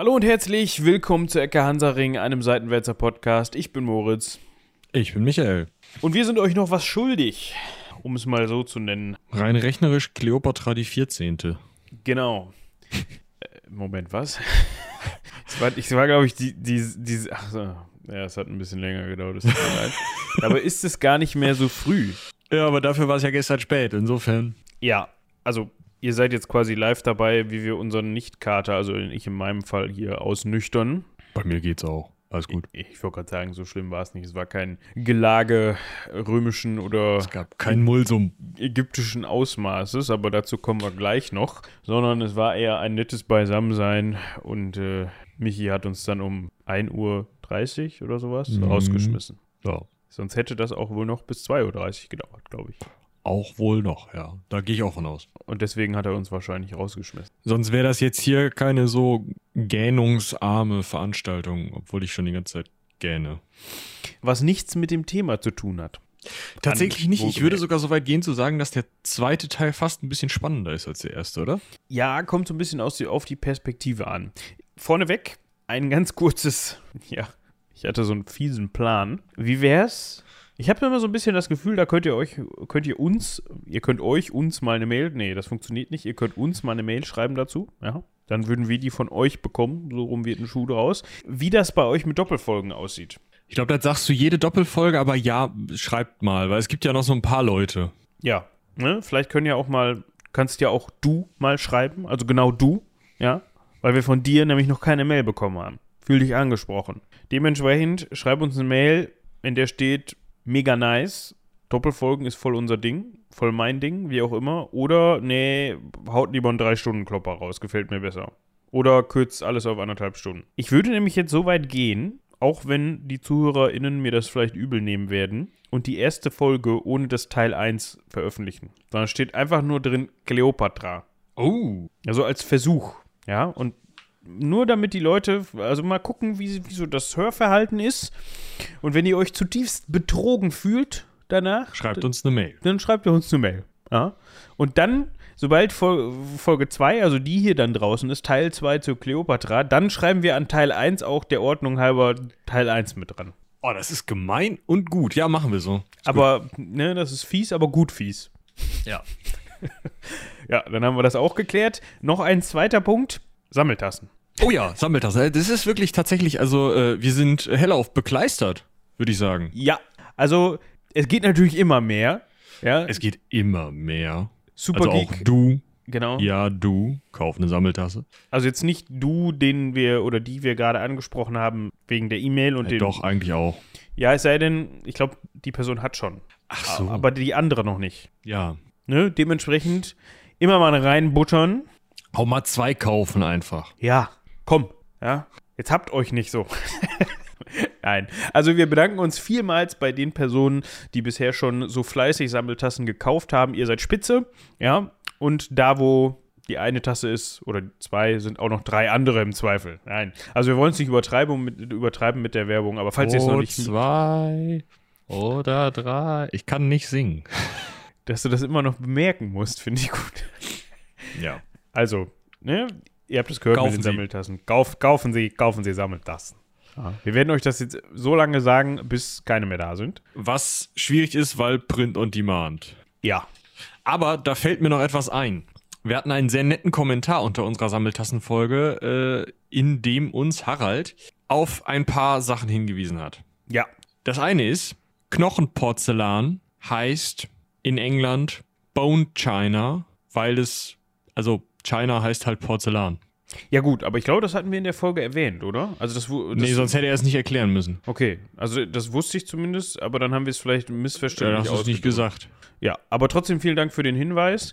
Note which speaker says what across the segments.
Speaker 1: Hallo und herzlich willkommen zu Ecke Hansaring, einem Seitenwälzer Podcast. Ich bin Moritz.
Speaker 2: Ich bin Michael.
Speaker 1: Und wir sind euch noch was schuldig, um es mal so zu nennen.
Speaker 2: Rein rechnerisch Kleopatra die 14.
Speaker 1: Genau. Äh, Moment, was? Es war, ich war glaube ich, die, die, die, ach so, ja, es hat ein bisschen länger gedauert, es tut mir leid. Aber ist es gar nicht mehr so früh?
Speaker 2: Ja, aber dafür war es ja gestern spät, insofern.
Speaker 1: Ja, also ihr seid jetzt quasi live dabei, wie wir unseren Nicht-Kater, also ich in meinem Fall hier ausnüchtern.
Speaker 2: Bei mir geht's auch. Alles gut.
Speaker 1: Ich, ich wollte gerade sagen, so schlimm war es nicht. Es war kein Gelage römischen oder
Speaker 2: Es gab kein Mulsum.
Speaker 1: ägyptischen Ausmaßes, aber dazu kommen wir gleich noch, sondern es war eher ein nettes Beisammensein und äh, Michi hat uns dann um 1.30 Uhr oder sowas
Speaker 2: Mhm.
Speaker 1: rausgeschmissen.
Speaker 2: Ja.
Speaker 1: Sonst hätte das auch wohl noch bis 2.30 Uhr gedauert, glaube ich.
Speaker 2: Auch wohl noch, ja. Da gehe ich auch von aus.
Speaker 1: Und deswegen hat er uns wahrscheinlich rausgeschmissen.
Speaker 2: Sonst wäre das jetzt hier keine so gähnungsarme Veranstaltung, obwohl ich schon die ganze Zeit gähne.
Speaker 1: Was nichts mit dem Thema zu tun hat.
Speaker 2: Tatsächlich nicht. Ich würde sogar so weit gehen zu sagen, dass der zweite Teil fast ein bisschen spannender ist als der erste, oder?
Speaker 1: Ja, kommt so ein bisschen aus die, auf die Perspektive an. Vorneweg ein ganz kurzes, ja, ich hatte so einen fiesen Plan. Wie wär's? Ich habe immer so ein bisschen das Gefühl, da könnt ihr euch, könnt ihr uns, ihr könnt euch uns mal eine Mail, nee, das funktioniert nicht, ihr könnt uns mal eine Mail schreiben dazu, ja. Dann würden wir die von euch bekommen, so rum wird ein Schuh draus. Wie das bei euch mit Doppelfolgen aussieht.
Speaker 2: Ich glaube, das sagst du jede Doppelfolge, aber ja, schreibt mal, weil es gibt ja noch so ein paar Leute.
Speaker 1: Ja, ne? Vielleicht können ja auch mal, kannst ja auch du mal schreiben, also genau du, ja, weil wir von dir nämlich noch keine Mail bekommen haben. Fühl dich angesprochen. Dementsprechend schreib uns eine Mail, in der steht mega nice, Doppelfolgen ist voll unser Ding, voll mein Ding, wie auch immer. Oder, nee, haut lieber einen 3-Stunden-Klopper raus, gefällt mir besser. Oder kürzt alles auf anderthalb Stunden. Ich würde nämlich jetzt so weit gehen, auch wenn die ZuhörerInnen mir das vielleicht übel nehmen werden, und die erste Folge ohne das Teil 1 veröffentlichen. Sondern steht einfach nur drin Cleopatra.
Speaker 2: Oh.
Speaker 1: Also als Versuch. Ja, und nur damit die Leute, also mal gucken, wie, wie so das Hörverhalten ist. Und wenn ihr euch zutiefst betrogen fühlt danach,
Speaker 2: Schreibt uns eine Mail.
Speaker 1: dann schreibt ihr uns eine Mail. Ja? Und dann, sobald Fol Folge 2, also die hier dann draußen ist, Teil 2 zu Cleopatra, dann schreiben wir an Teil 1 auch der Ordnung halber Teil 1 mit dran.
Speaker 2: Oh, das ist gemein und gut. Ja, machen wir so.
Speaker 1: aber, ne, das ist fies, aber gut fies.
Speaker 2: Ja.
Speaker 1: Ja, dann haben wir das auch geklärt. Noch ein zweiter Punkt: Sammeltassen.
Speaker 2: Oh ja, Sammeltasse. Das ist wirklich tatsächlich, also äh, wir sind hellauf bekleistert, würde ich sagen.
Speaker 1: Ja, also, es geht natürlich immer mehr. Ja,
Speaker 2: Es geht immer mehr.
Speaker 1: Super
Speaker 2: also auch
Speaker 1: Geek.
Speaker 2: du,
Speaker 1: Genau.
Speaker 2: ja du, kauf eine Sammeltasse.
Speaker 1: Also jetzt nicht du, den wir oder die wir gerade angesprochen haben, wegen der E-Mail und
Speaker 2: Äh,
Speaker 1: dem.
Speaker 2: doch, eigentlich auch.
Speaker 1: Ja, es sei denn, ich glaube, die Person hat schon.
Speaker 2: Ach
Speaker 1: Aber die andere noch nicht.
Speaker 2: ja.
Speaker 1: Ne? Dementsprechend immer mal reinbuttern.
Speaker 2: Hau mal zwei kaufen einfach.
Speaker 1: Ja, komm. Ja, jetzt habt euch nicht so. Nein. Also wir bedanken uns vielmals bei den Personen, die bisher schon so fleißig Sammeltassen gekauft haben. Ihr seid spitze. Ja. Und da, wo die eine Tasse ist oder zwei, sind auch noch drei andere im Zweifel. Nein. Also wir wollen es nicht übertreiben mit, übertreiben mit der Werbung, aber falls ihr es noch
Speaker 2: Oh,
Speaker 1: nicht,
Speaker 2: zwei oder drei. Ich kann nicht singen.
Speaker 1: dass du das immer noch bemerken musst, finde ich gut.
Speaker 2: Ja.
Speaker 1: Also, ne, ihr habt es gehört
Speaker 2: Kaufen
Speaker 1: mit den
Speaker 2: Sie.
Speaker 1: Sammeltassen. Kauf, kaufen Sie, kaufen Sie Sammeltassen. Wir werden euch das jetzt so lange sagen, bis keine mehr da sind.
Speaker 2: Was schwierig ist, weil Print on Demand.
Speaker 1: Ja.
Speaker 2: Aber da fällt mir noch etwas ein. Wir hatten einen sehr netten Kommentar unter unserer Sammeltassenfolge, äh, in dem uns Harald auf ein paar Sachen hingewiesen hat.
Speaker 1: Ja.
Speaker 2: Das eine ist, Knochenporzellan heißt in England Bone China, weil es, also China heißt halt Porzellan.
Speaker 1: Ja, gut, aber ich glaube, das hatten wir in der Folge erwähnt, oder? Also, das, das
Speaker 2: nee, sonst hätte er es nicht erklären müssen.
Speaker 1: Okay, also das wusste ich zumindest, aber dann haben wir es vielleicht
Speaker 2: Ja,
Speaker 1: missverständlich
Speaker 2: hast du es nicht gesagt.
Speaker 1: Ja, aber trotzdem vielen Dank für den Hinweis.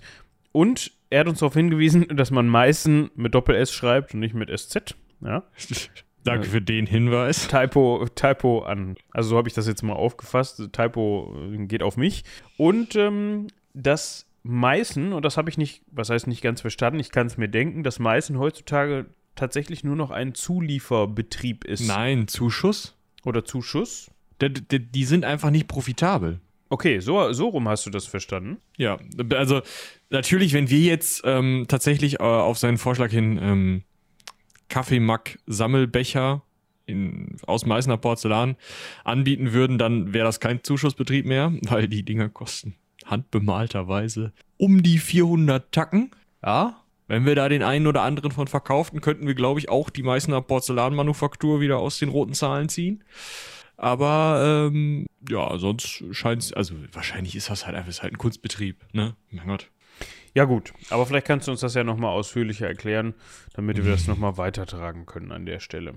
Speaker 1: Und er hat uns darauf hingewiesen, dass man Meißen mit Doppel-S schreibt und nicht mit SZ. Ja.
Speaker 2: Danke für den Hinweis.
Speaker 1: Typo, Typo an. Also so habe ich das jetzt mal aufgefasst. Typo äh, geht auf mich. Und ähm, das Meißen, und das habe ich nicht, was heißt nicht ganz verstanden, ich kann es mir denken, dass Meißen heutzutage tatsächlich nur noch ein Zulieferbetrieb ist.
Speaker 2: Nein, Zuschuss?
Speaker 1: Oder Zuschuss.
Speaker 2: Die, die, die sind einfach nicht profitabel.
Speaker 1: Okay, so, so rum hast du das verstanden.
Speaker 2: Ja, also natürlich, wenn wir jetzt ähm, tatsächlich äh, auf seinen Vorschlag hin ähm, Kaffeemack-Sammelbecher in, aus Meißner Porzellan anbieten würden, dann wäre das kein Zuschussbetrieb mehr, weil die Dinger kosten handbemalterweise um die 400 Tacken. Ja, wenn wir da den einen oder anderen von verkauften, könnten wir, glaube ich, auch die Meißner Porzellanmanufaktur wieder aus den roten Zahlen ziehen. Aber ähm, ja, sonst scheint es, also wahrscheinlich ist das halt einfach ist halt ein Kunstbetrieb, ne? Mein Gott.
Speaker 1: Ja, gut. Aber vielleicht kannst du uns das ja nochmal ausführlicher erklären, damit wir das nochmal weitertragen können an der Stelle.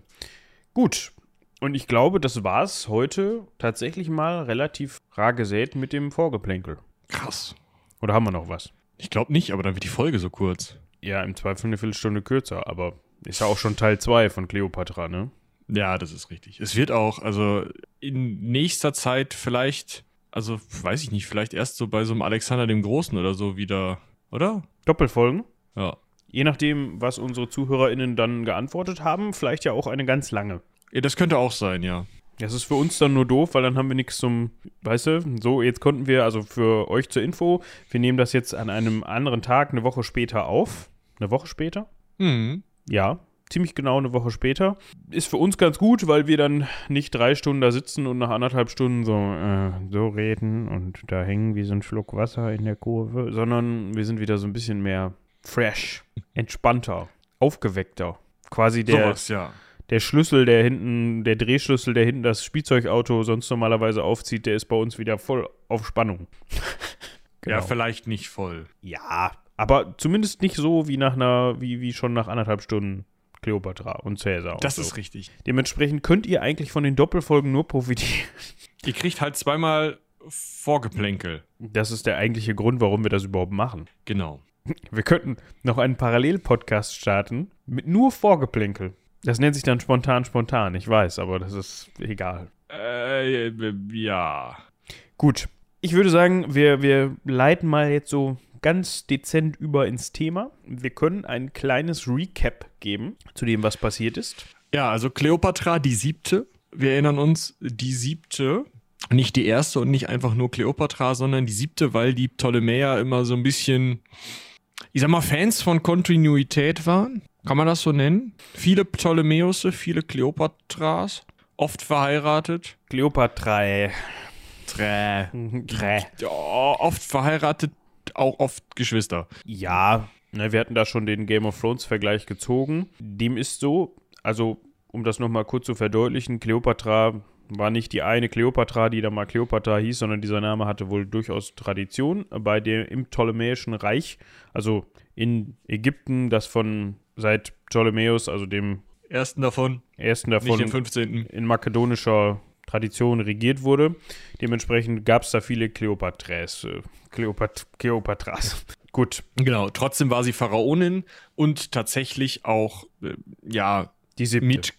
Speaker 1: Gut. Und ich glaube, das war es heute tatsächlich mal relativ rar gesät mit dem Vorgeplänkel.
Speaker 2: Krass.
Speaker 1: Oder haben wir noch was?
Speaker 2: Ich glaube nicht, aber dann wird die Folge so kurz.
Speaker 1: Ja, im Zweifel eine Viertelstunde kürzer, aber ist ja auch schon Teil 2 von Cleopatra, ne?
Speaker 2: Ja, das ist richtig. Es wird auch, also in nächster Zeit vielleicht, also weiß ich nicht, vielleicht erst so bei so einem Alexander dem Großen oder so wieder, oder?
Speaker 1: Doppelfolgen?
Speaker 2: Ja.
Speaker 1: Je nachdem, was unsere ZuhörerInnen dann geantwortet haben, vielleicht ja auch eine ganz lange.
Speaker 2: ja. Das könnte auch sein, ja.
Speaker 1: Das ist für uns dann nur doof, weil dann haben wir nichts zum, weißt du, so, jetzt konnten wir, also für euch zur Info, wir nehmen das jetzt an einem anderen Tag, eine Woche später auf. Eine Woche später?
Speaker 2: Mhm.
Speaker 1: Ja, ziemlich genau eine Woche später. Ist für uns ganz gut, weil wir dann nicht drei Stunden da sitzen und nach anderthalb Stunden so, äh, so reden und da hängen wie so ein Schluck Wasser in der Kurve, sondern wir sind wieder so ein bisschen mehr fresh, entspannter, aufgeweckter. Quasi der,
Speaker 2: Sowas, ja.
Speaker 1: Der Schlüssel, der hinten, der Drehschlüssel, der hinten das Spielzeugauto sonst normalerweise aufzieht, der ist bei uns wieder voll auf Spannung. Genau.
Speaker 2: Ja, vielleicht nicht voll.
Speaker 1: Ja, aber zumindest nicht so wie nach einer, wie, wie schon nach anderthalb Stunden Cleopatra und Cäsar. und
Speaker 2: Das
Speaker 1: so.
Speaker 2: ist richtig.
Speaker 1: Dementsprechend könnt ihr eigentlich von den Doppelfolgen nur profitieren.
Speaker 2: Ihr kriegt halt zweimal Vorgeplänkel.
Speaker 1: Das ist der eigentliche Grund, warum wir das überhaupt machen.
Speaker 2: Genau.
Speaker 1: Wir könnten noch einen Parallel-Podcast starten mit nur Vorgeplänkel. Das nennt sich dann spontan spontan, ich weiß, aber das ist egal.
Speaker 2: Äh, ja.
Speaker 1: Gut, ich würde sagen, wir, wir leiten mal jetzt so ganz dezent über ins Thema. Wir können ein kleines Recap geben zu dem, was passiert ist.
Speaker 2: Ja, also Kleopatra, die siebte. Wir erinnern uns, die siebte. Nicht die erste und nicht einfach nur Kleopatra, sondern die siebte, weil die Ptolemäer immer so ein bisschen, ich sag mal, Fans von Kontinuität waren. Kann man das so nennen? Viele Ptolemäusse, viele Kleopatras, oft verheiratet.
Speaker 1: Kleopatra.
Speaker 2: Trä.
Speaker 1: Trä.
Speaker 2: Ja, oft verheiratet, auch oft Geschwister.
Speaker 1: Ja, ne, wir hatten da schon den Game of Thrones-Vergleich gezogen. Dem ist so, also um das nochmal kurz zu verdeutlichen, Kleopatra war nicht die eine Kleopatra, die da mal Kleopatra hieß, sondern dieser Name hatte wohl durchaus Tradition bei dem im Ptolemäischen Reich, also in Ägypten, das von seit Ptolemäus, also dem
Speaker 2: Ersten davon,
Speaker 1: ersten
Speaker 2: nicht
Speaker 1: davon
Speaker 2: den 15.
Speaker 1: in makedonischer Tradition regiert wurde. Dementsprechend gab es da viele Kleopatras. Äh, Kleopat Kleopatras. Gut,
Speaker 2: Genau, trotzdem war sie Pharaonin und tatsächlich auch, äh, ja,
Speaker 1: die siebte.
Speaker 2: mit,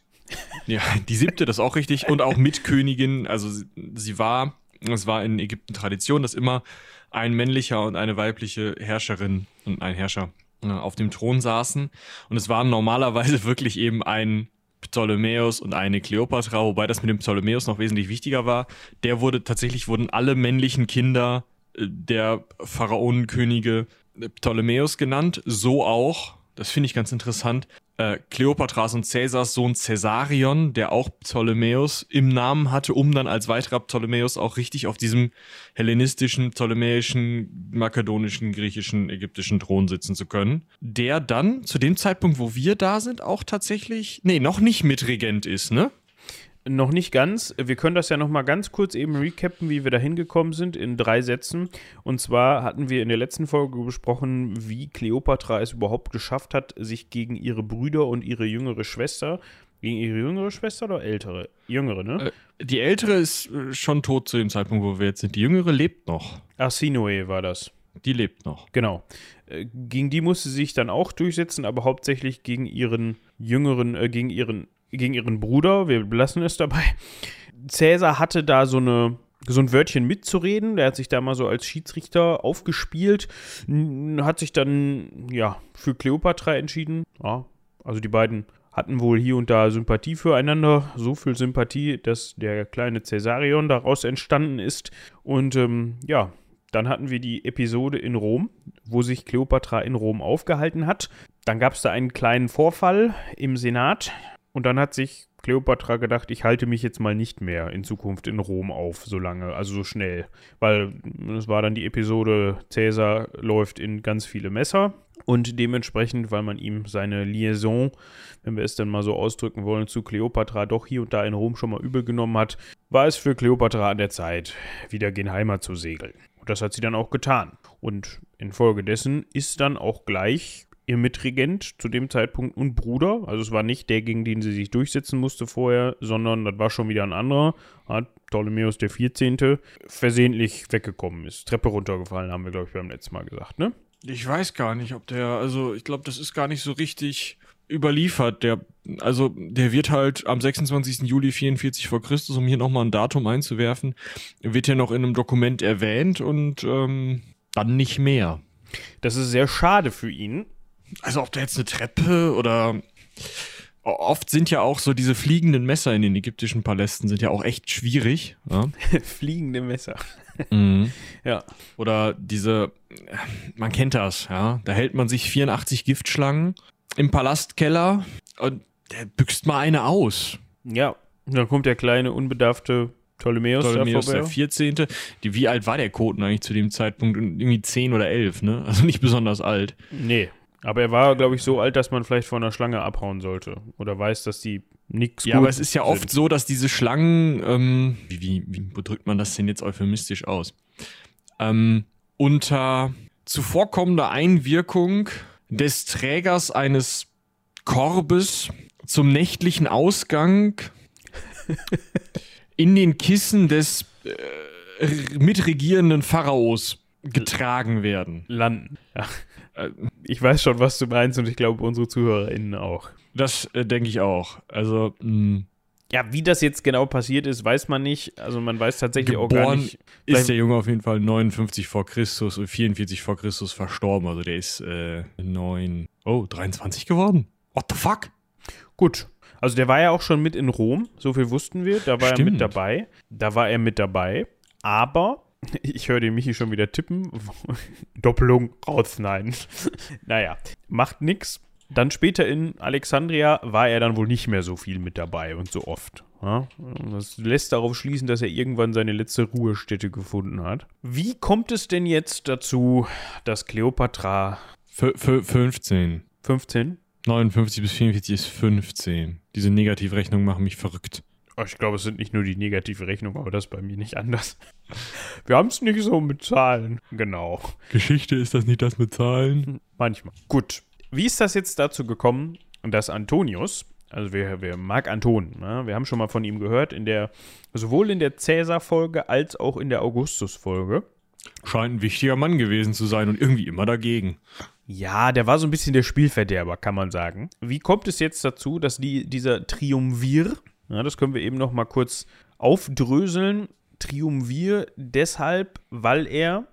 Speaker 2: ja, die siebte, das ist auch richtig, und auch Mitkönigin, also sie, sie war, es war in Ägypten Tradition, dass immer ein männlicher und eine weibliche Herrscherin und ein Herrscher auf dem Thron saßen. Und es waren normalerweise wirklich eben ein Ptolemäus und eine Kleopatra, wobei das mit dem Ptolemäus noch wesentlich wichtiger war. Der wurde, tatsächlich wurden alle männlichen Kinder äh, der Pharaonenkönige Ptolemäus genannt, so auch, das finde ich ganz interessant, äh, Kleopatras und Cäsars Sohn Caesarion, der auch Ptolemäus im Namen hatte, um dann als weiterer Ptolemäus auch richtig auf diesem hellenistischen, ptolemäischen, makedonischen, griechischen, ägyptischen Thron sitzen zu können. Der dann zu dem Zeitpunkt, wo wir da sind, auch tatsächlich, nee, noch nicht Mitregent ist, ne?
Speaker 1: Noch nicht ganz. Wir können das ja noch mal ganz kurz eben recappen, wie wir da hingekommen sind, in drei Sätzen. Und zwar hatten wir in der letzten Folge besprochen, wie Kleopatra es überhaupt geschafft hat, sich gegen ihre Brüder und ihre jüngere Schwester, gegen ihre jüngere Schwester oder ältere? Jüngere, ne?
Speaker 2: Äh, Die ältere ist äh, schon tot zu dem Zeitpunkt, wo wir jetzt sind. Die jüngere lebt noch.
Speaker 1: Arsinoe war das.
Speaker 2: Die lebt noch.
Speaker 1: Genau. Äh, Gegen die musste sie sich dann auch durchsetzen, aber hauptsächlich gegen ihren jüngeren, äh, gegen ihren, gegen ihren Bruder. Wir belassen es dabei. Cäsar hatte da so eine so ein Wörtchen mitzureden. Der hat sich da mal so als Schiedsrichter aufgespielt, hat sich dann ja für Kleopatra entschieden. Ja, also die beiden hatten wohl hier und da Sympathie füreinander, so viel Sympathie, dass der kleine Cäsarion daraus entstanden ist. Und ähm, ja, Dann hatten wir die Episode in Rom, wo sich Kleopatra in Rom aufgehalten hat. Dann gab es da einen kleinen Vorfall im Senat und dann hat sich Kleopatra gedacht, ich halte mich jetzt mal nicht mehr in Zukunft in Rom auf, so lange, also so schnell. Weil es war dann die Episode, Cäsar läuft in ganz viele Messer und dementsprechend, weil man ihm seine Liaison, wenn wir es dann mal so ausdrücken wollen, zu Kleopatra doch hier und da in Rom schon mal übel genommen hat, war es für Kleopatra an der Zeit, wieder gen Heimat zu segeln. Und das hat sie dann auch getan. Und infolgedessen ist dann auch gleich ihr Mitregent zu dem Zeitpunkt und Bruder. Also es war nicht der, gegen den sie sich durchsetzen musste vorher, sondern das war schon wieder ein anderer. Hat Ptolemäus der 14. versehentlich weggekommen ist. Treppe runtergefallen, haben wir, glaube ich, beim letzten Mal gesagt, ne?
Speaker 2: Ich weiß gar nicht, ob der, also ich glaube, das ist gar nicht so richtig überliefert. Der, also der wird halt am 26. Juli 44 vor Christus, um hier nochmal ein Datum einzuwerfen, wird ja noch in einem Dokument erwähnt und ähm, dann nicht mehr.
Speaker 1: Das ist sehr schade für ihn,
Speaker 2: also ob da jetzt eine Treppe oder oft sind ja auch so diese fliegenden Messer in den ägyptischen Palästen sind ja auch echt schwierig. Ja?
Speaker 1: Fliegende Messer.
Speaker 2: Mhm. Ja. Oder diese, man kennt das, ja. Da hält man sich 84 Giftschlangen im Palastkeller und der büxt mal eine aus.
Speaker 1: Ja. Dann kommt der kleine, unbedarfte Ptolemäus,
Speaker 2: Ptolemäus der 14. Die, wie alt war der Koten eigentlich zu dem Zeitpunkt? Irgendwie 10 oder 11, ne? Also nicht besonders alt.
Speaker 1: Nee. Aber er war, glaube ich, so alt, dass man vielleicht von einer Schlange abhauen sollte. Oder weiß, dass die nichts
Speaker 2: Ja, aber es ist ja sind. oft so, dass diese Schlangen, ähm, wie, wie, wie drückt man das denn jetzt euphemistisch aus? Ähm, unter zuvorkommender Einwirkung des Trägers eines Korbes zum nächtlichen Ausgang in den Kissen des äh, mitregierenden Pharaos getragen werden.
Speaker 1: Landen. Ja. Äh, ich weiß schon, was du meinst und ich glaube unsere ZuhörerInnen auch.
Speaker 2: Das äh, denke ich auch. Also, mh. Hm.
Speaker 1: Ja, wie das jetzt genau passiert ist, weiß man nicht. Also man weiß tatsächlich Geboren auch gar nicht.
Speaker 2: Ist der Junge auf jeden Fall 59 vor Christus und 44 vor Christus verstorben. Also der ist äh, 9, oh, 23 geworden. What the fuck?
Speaker 1: Gut. Also der war ja auch schon mit in Rom, so viel wussten wir. Da war Stimmt. er mit dabei. Da war er mit dabei. Aber ich höre den Michi schon wieder tippen. Doppelung rausschneiden. naja, macht nix. Dann später in Alexandria war er dann wohl nicht mehr so viel mit dabei und so oft. Ja? Das lässt darauf schließen, dass er irgendwann seine letzte Ruhestätte gefunden hat. Wie kommt es denn jetzt dazu, dass Kleopatra.
Speaker 2: F 15.
Speaker 1: 15?
Speaker 2: 59 bis 44 ist 15. Diese Negativrechnungen machen mich verrückt.
Speaker 1: Oh, ich glaube, es sind nicht nur die negative Rechnung, aber das ist bei mir nicht anders. Wir haben es nicht so mit Zahlen. Genau.
Speaker 2: Geschichte ist das nicht das mit Zahlen?
Speaker 1: Manchmal. Gut. Wie ist das jetzt dazu gekommen, dass Antonius, also wir, wir Marc Anton, ne, wir haben schon mal von ihm gehört, in der, sowohl in der Cäsar-Folge als auch in der Augustus-Folge.
Speaker 2: Scheint ein wichtiger Mann gewesen zu sein und irgendwie immer dagegen.
Speaker 1: Ja, der war so ein bisschen der Spielverderber, kann man sagen. Wie kommt es jetzt dazu, dass die, dieser Triumvir, ja, das können wir eben noch mal kurz aufdröseln. Triumvir deshalb, weil er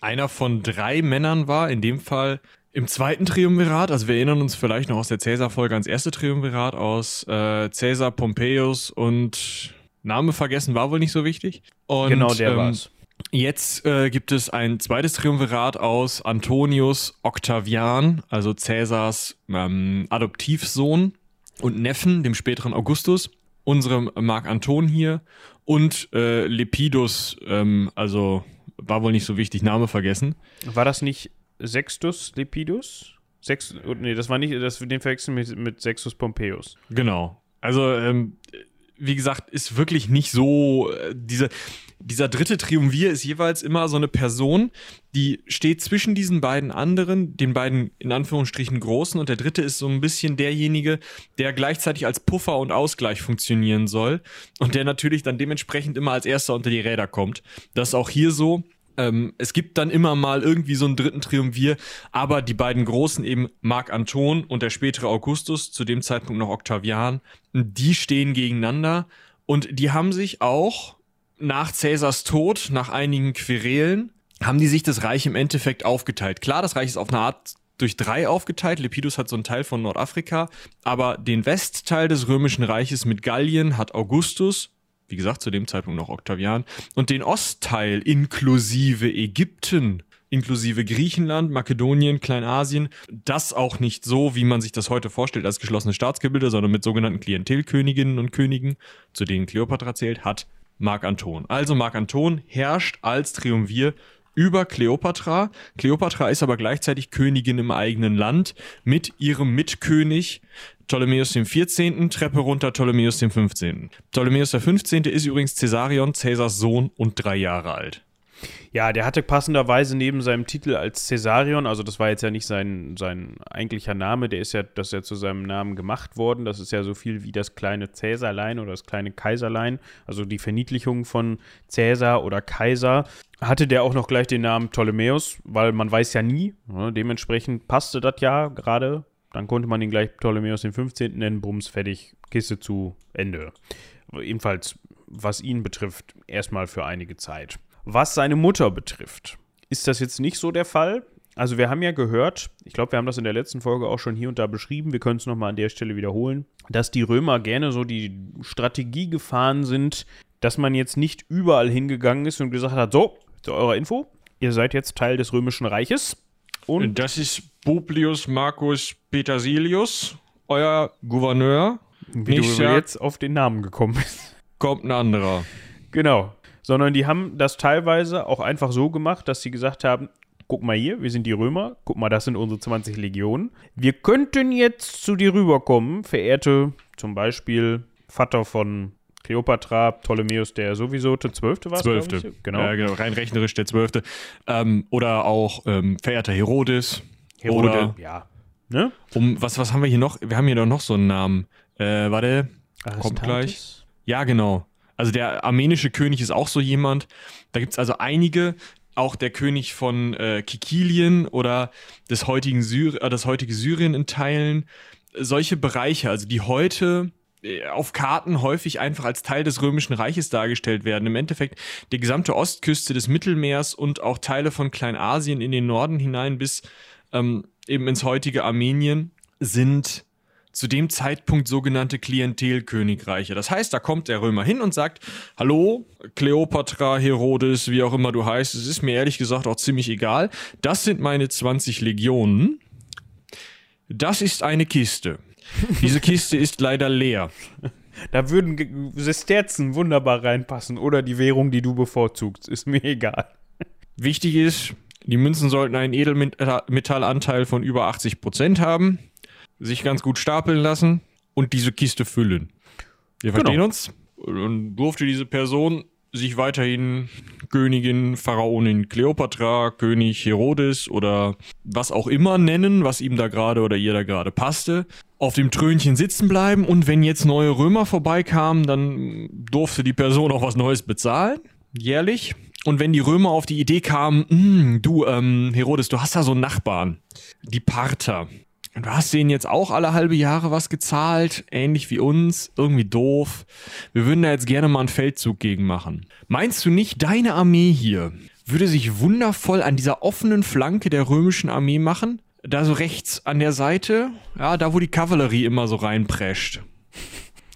Speaker 2: einer von drei Männern war, in dem Fall im zweiten Triumvirat. Also wir erinnern uns vielleicht noch aus der Cäsar-Folge ans erste Triumvirat aus äh, Cäsar, Pompeius und Name vergessen war wohl nicht so wichtig. Und,
Speaker 1: genau, der ähm, war's.
Speaker 2: Jetzt äh, gibt es ein zweites Triumvirat aus Antonius Octavian, also Cäsars ähm, Adoptivsohn und Neffen, dem späteren Augustus, unserem Marc Anton hier und äh, Lepidus, ähm, also war wohl nicht so wichtig, Name vergessen.
Speaker 1: War das nicht Sextus Lepidus? Sex, nee, das war nicht, das, den verwechseln mit, mit Sextus Pompeius.
Speaker 2: Genau. Also, ähm, wie gesagt, ist wirklich nicht so, äh, diese, dieser dritte Triumvir ist jeweils immer so eine Person, die steht zwischen diesen beiden anderen, den beiden in Anführungsstrichen großen, und der dritte ist so ein bisschen derjenige, der gleichzeitig als Puffer und Ausgleich funktionieren soll und der natürlich dann dementsprechend immer als erster unter die Räder kommt. Das ist auch hier so. Ähm, es gibt dann immer mal irgendwie so einen dritten Triumvir, aber die beiden Großen eben Marc Anton und der spätere Augustus, zu dem Zeitpunkt noch Octavian, die stehen gegeneinander und die haben sich auch nach Cäsars Tod, nach einigen Querelen, haben die sich das Reich im Endeffekt aufgeteilt. Klar, das Reich ist auf eine Art durch drei aufgeteilt. Lepidus hat so einen Teil von Nordafrika, aber den Westteil des römischen Reiches mit Gallien hat Augustus wie gesagt, zu dem Zeitpunkt noch Octavian, und den Ostteil inklusive Ägypten, inklusive Griechenland, Makedonien, Kleinasien, das auch nicht so, wie man sich das heute vorstellt, als geschlossene Staatsgebilde, sondern mit sogenannten Klientelköniginnen und Königen, zu denen Kleopatra zählt, hat Mark Anton. Also Mark Anton herrscht als Triumvir über Kleopatra. Kleopatra ist aber gleichzeitig Königin im eigenen Land mit ihrem Mitkönig Ptolemäus dem 14., Treppe runter Ptolemäus dem 15. Ptolemäus der 15. ist übrigens Caesarion, Caesars Sohn und drei Jahre alt.
Speaker 1: Ja, der hatte passenderweise neben seinem Titel als Caesarion, also das war jetzt ja nicht sein, sein eigentlicher Name, der ist ja, das ist ja zu seinem Namen gemacht worden. Das ist ja so viel wie das kleine Cäsarlein oder das kleine Kaiserlein, also die Verniedlichung von Cäsar oder Kaiser. Hatte der auch noch gleich den Namen Ptolemäus, weil man weiß ja nie. Ne? Dementsprechend passte das ja gerade. Dann konnte man ihn gleich Ptolemäus den 15. nennen, Bums, fertig, Kiste zu, Ende. Ebenfalls, was ihn betrifft, erstmal für einige Zeit. Was seine Mutter betrifft, ist das jetzt nicht so der Fall. Also wir haben ja gehört, ich glaube, wir haben das in der letzten Folge auch schon hier und da beschrieben, wir können es nochmal an der Stelle wiederholen, dass die Römer gerne so die Strategie gefahren sind, dass man jetzt nicht überall hingegangen ist und gesagt hat, so, zu eurer Info, ihr seid jetzt Teil des Römischen Reiches.
Speaker 2: Und das ist Publius Marcus Petersilius, euer Gouverneur.
Speaker 1: Wie nicht du jetzt auf den Namen gekommen bist.
Speaker 2: Kommt ein anderer.
Speaker 1: Genau sondern die haben das teilweise auch einfach so gemacht, dass sie gesagt haben, guck mal hier, wir sind die Römer, guck mal, das sind unsere 20 Legionen. Wir könnten jetzt zu dir rüberkommen, verehrte zum Beispiel Vater von Kleopatra, Ptolemäus, der sowieso der Zwölfte war.
Speaker 2: Zwölfte,
Speaker 1: genau. Ja,
Speaker 2: genau, rein rechnerisch der Zwölfte. Ähm, oder auch ähm, verehrter Herodes.
Speaker 1: Herodes, oder, ja.
Speaker 2: Ne? Um, was, was haben wir hier noch? Wir haben hier doch noch so einen Namen. Äh, warte, kommt gleich. Ja, genau. Also der armenische König ist auch so jemand. Da gibt es also einige, auch der König von äh, Kikilien oder des heutigen Syri äh, das heutige Syrien in Teilen. Solche Bereiche, also die heute äh, auf Karten häufig einfach als Teil des Römischen Reiches dargestellt werden. Im Endeffekt die gesamte Ostküste des Mittelmeers und auch Teile von Kleinasien in den Norden hinein bis ähm, eben ins heutige Armenien sind zu dem Zeitpunkt sogenannte Klientelkönigreiche. Das heißt, da kommt der Römer hin und sagt, hallo, Kleopatra, Herodes, wie auch immer du heißt, es ist mir ehrlich gesagt auch ziemlich egal. Das sind meine 20 Legionen. Das ist eine Kiste. Diese Kiste ist leider leer.
Speaker 1: Da würden Sesterzen wunderbar reinpassen oder die Währung, die du bevorzugst. Ist mir egal.
Speaker 2: Wichtig ist, die Münzen sollten einen Edelmetallanteil von über 80% haben sich ganz gut stapeln lassen und diese Kiste füllen. Wir verstehen genau. uns. Und durfte diese Person sich weiterhin Königin, Pharaonin Kleopatra, König Herodes oder was auch immer nennen, was ihm da gerade oder ihr da gerade passte, auf dem Trönchen sitzen bleiben und wenn jetzt neue Römer vorbeikamen, dann durfte die Person auch was Neues bezahlen, jährlich. Und wenn die Römer auf die Idee kamen, hm, du, ähm, Herodes, du hast da so einen Nachbarn, die Parther, Du hast denen jetzt auch alle halbe Jahre was gezahlt, ähnlich wie uns, irgendwie doof. Wir würden da jetzt gerne mal einen Feldzug gegen machen. Meinst du nicht, deine Armee hier würde sich wundervoll an dieser offenen Flanke der römischen Armee machen? Da so rechts an der Seite, ja, da wo die Kavallerie immer so reinprescht.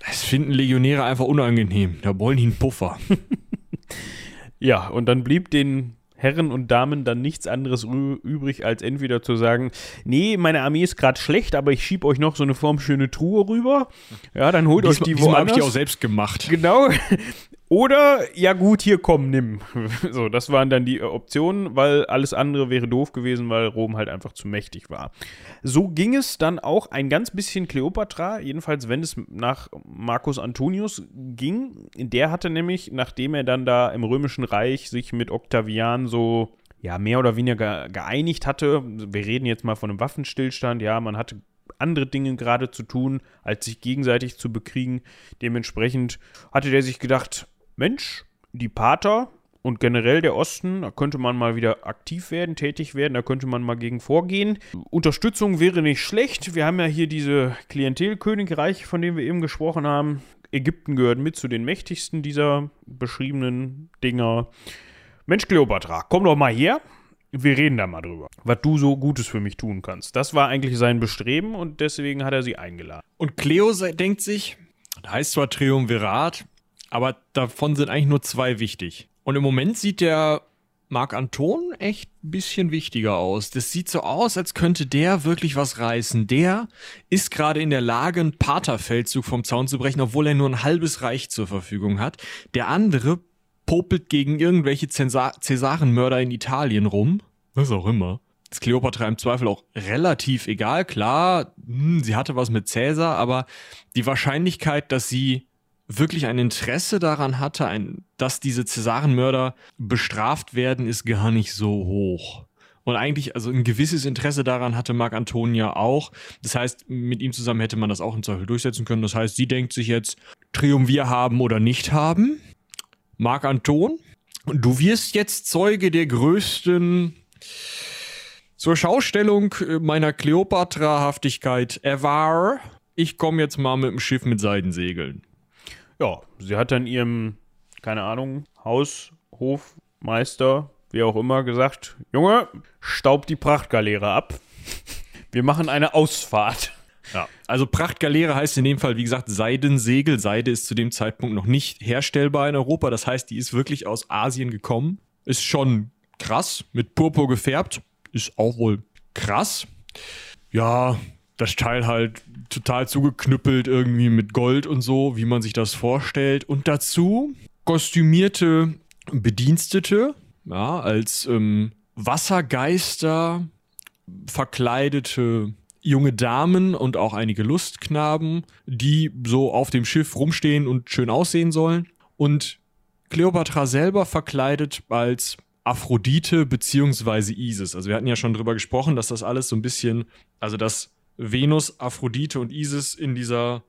Speaker 2: Das finden Legionäre einfach unangenehm. Da wollen die einen Puffer.
Speaker 1: ja, und dann blieb den Herren und Damen dann nichts anderes übrig, als entweder zu sagen, nee, meine Armee ist gerade schlecht, aber ich schieb euch noch so eine formschöne Truhe rüber. Ja, dann holt diesmal, euch die woanders. habe ich
Speaker 2: die auch selbst gemacht.
Speaker 1: Genau. Oder, ja gut, hier komm, nimm. So, das waren dann die äh, Optionen, weil alles andere wäre doof gewesen, weil Rom halt einfach zu mächtig war. So ging es dann auch ein ganz bisschen Kleopatra, jedenfalls wenn es nach Marcus Antonius ging. Der hatte nämlich, nachdem er dann da im Römischen Reich sich mit Octavian so ja, mehr oder weniger geeinigt hatte. Wir reden jetzt mal von einem Waffenstillstand. Ja, man hatte andere Dinge gerade zu tun, als sich gegenseitig zu bekriegen. Dementsprechend hatte der sich gedacht, Mensch, die Pater und generell der Osten, da könnte man mal wieder aktiv werden, tätig werden, da könnte man mal gegen vorgehen. Unterstützung wäre nicht schlecht. Wir haben ja hier diese Klientelkönigreiche, von denen wir eben gesprochen haben. Ägypten gehört mit zu den mächtigsten dieser beschriebenen Dinger. Mensch, Kleopatra, komm doch mal her. Wir reden da mal drüber, was du so Gutes für mich tun kannst. Das war eigentlich sein Bestreben und deswegen hat er sie eingeladen.
Speaker 2: Und Cleo denkt sich, das heißt zwar Triumvirat, Aber davon sind eigentlich nur zwei wichtig. Und im Moment sieht der Marc Anton echt ein bisschen wichtiger aus. Das sieht so aus, als könnte der wirklich was reißen. Der ist gerade in der Lage, einen Paterfeldzug vom Zaun zu brechen, obwohl er nur ein halbes Reich zur Verfügung hat. Der andere popelt gegen irgendwelche Cäsarenmörder in Italien rum. Was auch immer. Das Kleopatra im Zweifel auch relativ egal. Klar, hm, sie hatte was mit Cäsar, aber die Wahrscheinlichkeit, dass sie wirklich ein Interesse daran hatte, ein, dass diese Cäsarenmörder bestraft werden, ist gar nicht so hoch. Und eigentlich, also ein gewisses Interesse daran hatte Marc Antonia auch. Das heißt, mit ihm zusammen hätte man das auch im Zweifel durchsetzen können. Das heißt, sie denkt sich jetzt, Triumvir haben oder nicht haben. Marc Anton, du wirst jetzt Zeuge der größten zur Schaustellung meiner Kleopatra-Haftigkeit ever. Ich komme jetzt mal mit dem Schiff mit Seidensegeln.
Speaker 1: Ja, sie hat dann ihrem, keine Ahnung, Haus, Hofmeister, wie auch immer, gesagt: Junge, staub die Prachtgaleere ab. Wir machen eine Ausfahrt.
Speaker 2: Ja, also Prachtgaleere heißt in dem Fall, wie gesagt, Seidensegel. Seide ist zu dem Zeitpunkt noch nicht herstellbar in Europa. Das heißt, die ist wirklich aus Asien gekommen. Ist schon krass, mit Purpur gefärbt. Ist auch wohl krass. Ja, das Teil halt total zugeknüppelt irgendwie mit Gold und so, wie man sich das vorstellt. Und dazu kostümierte Bedienstete, ja, als ähm, Wassergeister verkleidete junge Damen und auch einige Lustknaben, die so auf dem Schiff rumstehen und schön aussehen sollen. Und Cleopatra selber verkleidet als Aphrodite beziehungsweise Isis. Also wir hatten ja schon drüber gesprochen, dass das alles so ein bisschen, also das Venus, Aphrodite und Isis in dieser,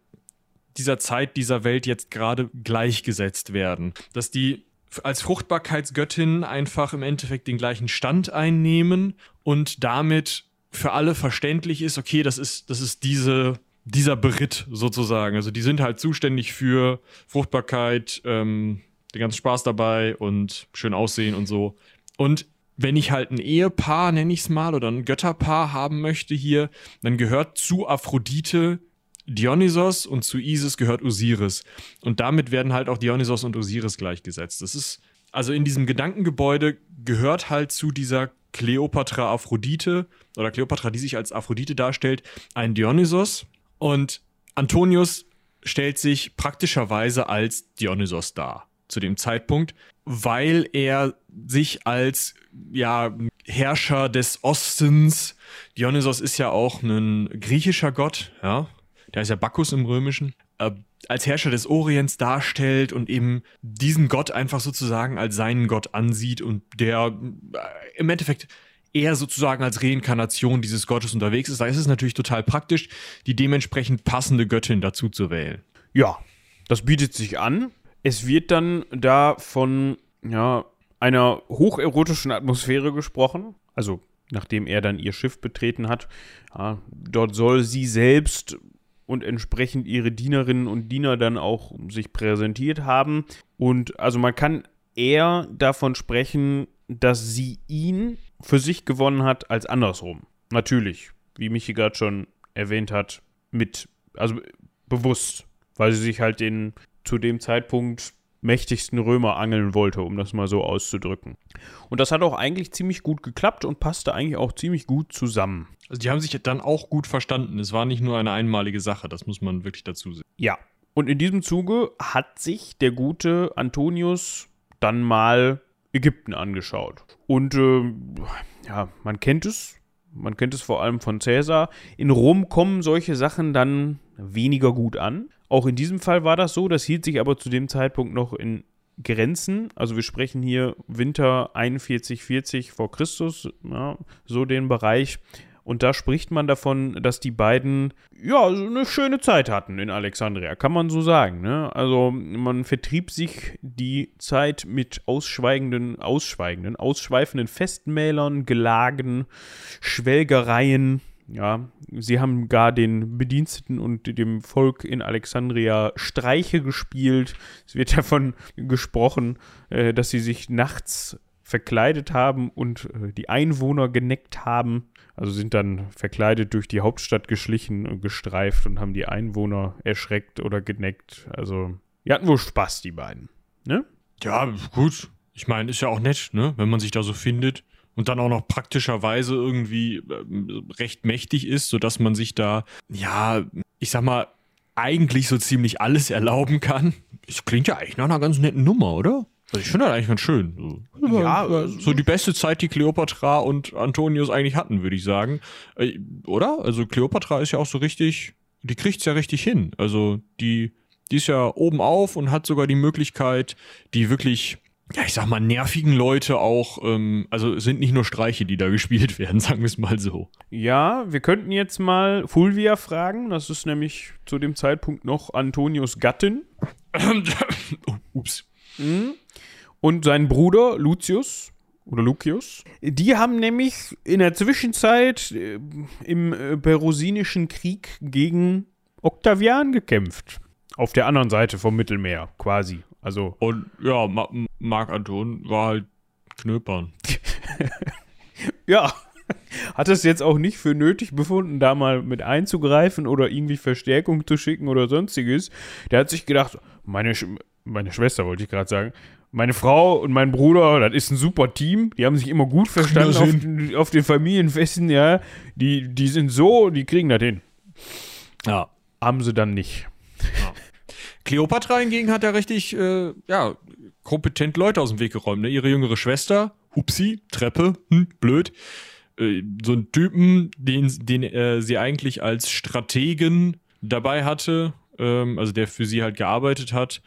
Speaker 2: dieser Zeit, dieser Welt jetzt gerade gleichgesetzt werden. Dass die als Fruchtbarkeitsgöttinnen einfach im Endeffekt den gleichen Stand einnehmen und damit für alle verständlich ist, okay, das ist, das ist diese, dieser Beritt sozusagen. Also die sind halt zuständig für Fruchtbarkeit, ähm, den ganzen Spaß dabei und schön aussehen und so. Und wenn ich halt ein Ehepaar, nenne ich es mal, oder ein Götterpaar haben möchte hier, dann gehört zu Aphrodite Dionysos und zu Isis gehört Osiris. Und damit werden halt auch Dionysos und Osiris gleichgesetzt. Das ist, also in diesem Gedankengebäude gehört halt zu dieser Kleopatra Aphrodite oder Kleopatra, die sich als Aphrodite darstellt, ein Dionysos. Und Antonius stellt sich praktischerweise als Dionysos dar zu dem Zeitpunkt, weil er sich als ja, Herrscher des Ostens, Dionysos ist ja auch ein griechischer Gott, ja, der ist ja Bacchus im Römischen, äh, als Herrscher des Orients darstellt und eben diesen Gott einfach sozusagen als seinen Gott ansieht und der äh, im Endeffekt eher sozusagen als Reinkarnation dieses Gottes unterwegs ist, da ist es natürlich total praktisch, die dementsprechend passende Göttin dazu zu wählen.
Speaker 1: Ja, das bietet sich an. Es wird dann da von ja, einer hocherotischen Atmosphäre gesprochen. Also, nachdem er dann ihr Schiff betreten hat. Ja, dort soll sie selbst und entsprechend ihre Dienerinnen und Diener dann auch sich präsentiert haben. Und also man kann eher davon sprechen, dass sie ihn für sich gewonnen hat, als andersrum. Natürlich, wie Michi gerade schon erwähnt hat, mit, also bewusst, weil sie sich halt den zu dem Zeitpunkt mächtigsten Römer angeln wollte, um das mal so auszudrücken. Und das hat auch eigentlich ziemlich gut geklappt und passte eigentlich auch ziemlich gut zusammen.
Speaker 2: Also die haben sich dann auch gut verstanden. Es war nicht nur eine einmalige Sache, das muss man wirklich dazu sehen.
Speaker 1: Ja. Und in diesem Zuge hat sich der gute Antonius dann mal Ägypten angeschaut. Und äh, ja, man kennt es. Man kennt es vor allem von Cäsar. In Rom kommen solche Sachen dann weniger gut an. Auch in diesem Fall war das so, das hielt sich aber zu dem Zeitpunkt noch in Grenzen. Also wir sprechen hier Winter 41, 40 vor Christus, ja, so den Bereich. Und da spricht man davon, dass die beiden ja eine schöne Zeit hatten in Alexandria, kann man so sagen. Ne? Also man vertrieb sich die Zeit mit ausschweigenden, ausschweigenden, ausschweifenden Festmählern, Gelagen, Schwelgereien, ja, sie haben gar den Bediensteten und dem Volk in Alexandria Streiche gespielt. Es wird davon gesprochen, äh, dass sie sich nachts verkleidet haben und äh, die Einwohner geneckt haben. Also sind dann verkleidet durch die Hauptstadt geschlichen und gestreift und haben die Einwohner erschreckt oder geneckt. Also Die hatten wohl Spaß, die beiden. Ne?
Speaker 2: Ja, gut. Ich meine, ist ja auch nett, ne? Wenn man sich da so findet und dann auch noch praktischerweise irgendwie äh, recht mächtig ist, sodass man sich da, ja, ich sag mal, eigentlich so ziemlich alles erlauben kann. Das klingt ja eigentlich nach einer ganz netten Nummer, oder? Also ich finde das eigentlich ganz schön. So. Ja, so die beste Zeit, die Cleopatra und Antonius eigentlich hatten, würde ich sagen. Äh, oder? Also Cleopatra ist ja auch so richtig, die kriegt es ja richtig hin. Also die, die ist ja oben auf und hat sogar die Möglichkeit, die wirklich ja, ich sag mal, nervigen Leute auch, ähm, also sind nicht nur Streiche, die da gespielt werden, sagen wir es mal so.
Speaker 1: Ja, wir könnten jetzt mal Fulvia fragen. Das ist nämlich zu dem Zeitpunkt noch Antonius Gattin.
Speaker 2: ups.
Speaker 1: Mhm. Und sein Bruder Lucius oder Lucius. Die haben nämlich in der Zwischenzeit äh, im äh, Perusinischen Krieg gegen Octavian gekämpft. Auf der anderen Seite vom Mittelmeer, quasi. Also.
Speaker 2: Und ja, Ma Marc Anton war halt Knöpern.
Speaker 1: ja. Hat es jetzt auch nicht für nötig befunden, da mal mit einzugreifen oder irgendwie Verstärkung zu schicken oder sonstiges. Der hat sich gedacht, meine, Sch meine Schwester wollte ich gerade sagen, meine Frau und mein Bruder, das ist ein super Team. Die haben sich immer gut verstanden auf, auf, den Familienfesten, ja. Die, die sind so, die kriegen das hin. Ja. Haben sie dann nicht.
Speaker 2: Ja. Cleopatra hingegen hat ja richtig, äh, ja, kompetent Leute aus dem Weg geräumt. Ne? Ihre jüngere Schwester, Upsi, Treppe, hm, blöd. Äh, so ein Typen, den, den äh, sie eigentlich als Strategen dabei hatte, ähm, also der für sie halt gearbeitet hat.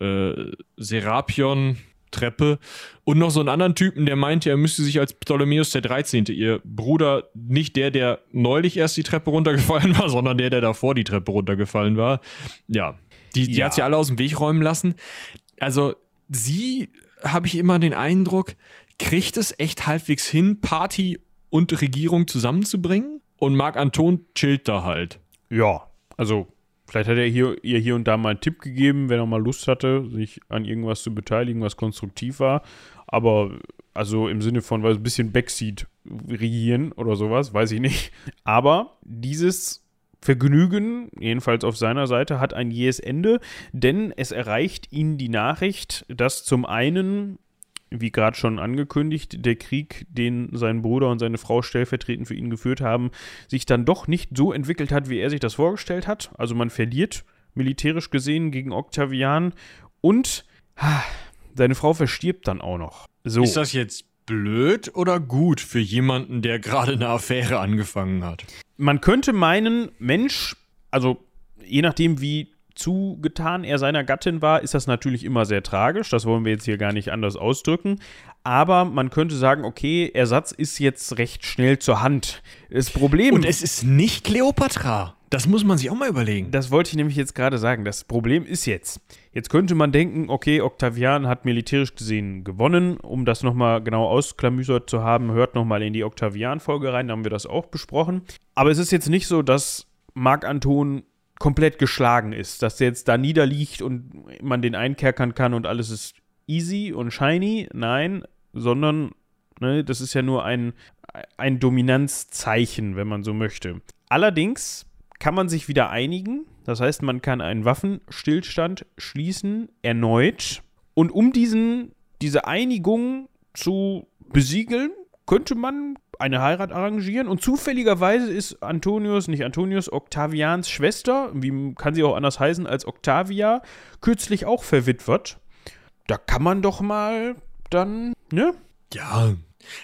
Speaker 2: Äh, Serapion, Treppe. Und noch so einen anderen Typen, der meinte, er müsste sich als Ptolemäus der 13., ihr Bruder, nicht der, der neulich erst die Treppe runtergefallen war, sondern der, der davor die Treppe runtergefallen war. Ja, die, die ja. hat sie alle aus dem Weg räumen lassen. Also, sie, habe ich immer den Eindruck, kriegt es echt halbwegs hin, Party und Regierung zusammenzubringen. Und Marc Anton chillt da halt.
Speaker 1: Ja, also vielleicht hat er hier, ihr hier und da mal einen Tipp gegeben, wenn er mal Lust hatte, sich an irgendwas zu beteiligen, was konstruktiv war. Aber also im Sinne von, weil ein bisschen Backseat regieren oder sowas, weiß ich nicht. Aber dieses Vergnügen, jedenfalls auf seiner Seite, hat ein jähes Ende, denn es erreicht ihn die Nachricht, dass zum einen, wie gerade schon angekündigt, der Krieg, den sein Bruder und seine Frau stellvertretend für ihn geführt haben, sich dann doch nicht so entwickelt hat, wie er sich das vorgestellt hat. Also man verliert militärisch gesehen gegen Octavian und ha, seine Frau verstirbt dann auch noch.
Speaker 2: So. Ist das jetzt blöd oder gut für jemanden, der gerade eine Affäre angefangen hat?
Speaker 1: Man könnte meinen, Mensch, also je nachdem, wie zugetan er seiner Gattin war, ist das natürlich immer sehr tragisch. Das wollen wir jetzt hier gar nicht anders ausdrücken. Aber man könnte sagen, okay, Ersatz ist jetzt recht schnell zur Hand. Das Problem.
Speaker 2: Und es ist nicht Cleopatra. Das muss man sich auch mal überlegen.
Speaker 1: Das wollte ich nämlich jetzt gerade sagen. Das Problem ist jetzt, jetzt könnte man denken, okay, Octavian hat militärisch gesehen gewonnen. Um das nochmal genau ausklamüsert zu haben, hört nochmal in die Octavian-Folge rein, da haben wir das auch besprochen. Aber es ist jetzt nicht so, dass Marc Anton komplett geschlagen ist, dass der jetzt da niederliegt und man den einkerkern kann und alles ist easy und shiny. Nein, sondern ne, das ist ja nur ein, ein Dominanzzeichen, wenn man so möchte. Allerdings kann man sich wieder einigen. Das heißt, man kann einen Waffenstillstand schließen, erneut. Und um diesen, diese Einigung zu besiegeln, könnte man eine Heirat arrangieren. Und zufälligerweise ist Antonius, nicht Antonius, Octavians Schwester, wie kann sie auch anders heißen als Octavia, kürzlich auch verwitwet. Da kann man doch mal dann, ne?
Speaker 2: Ja,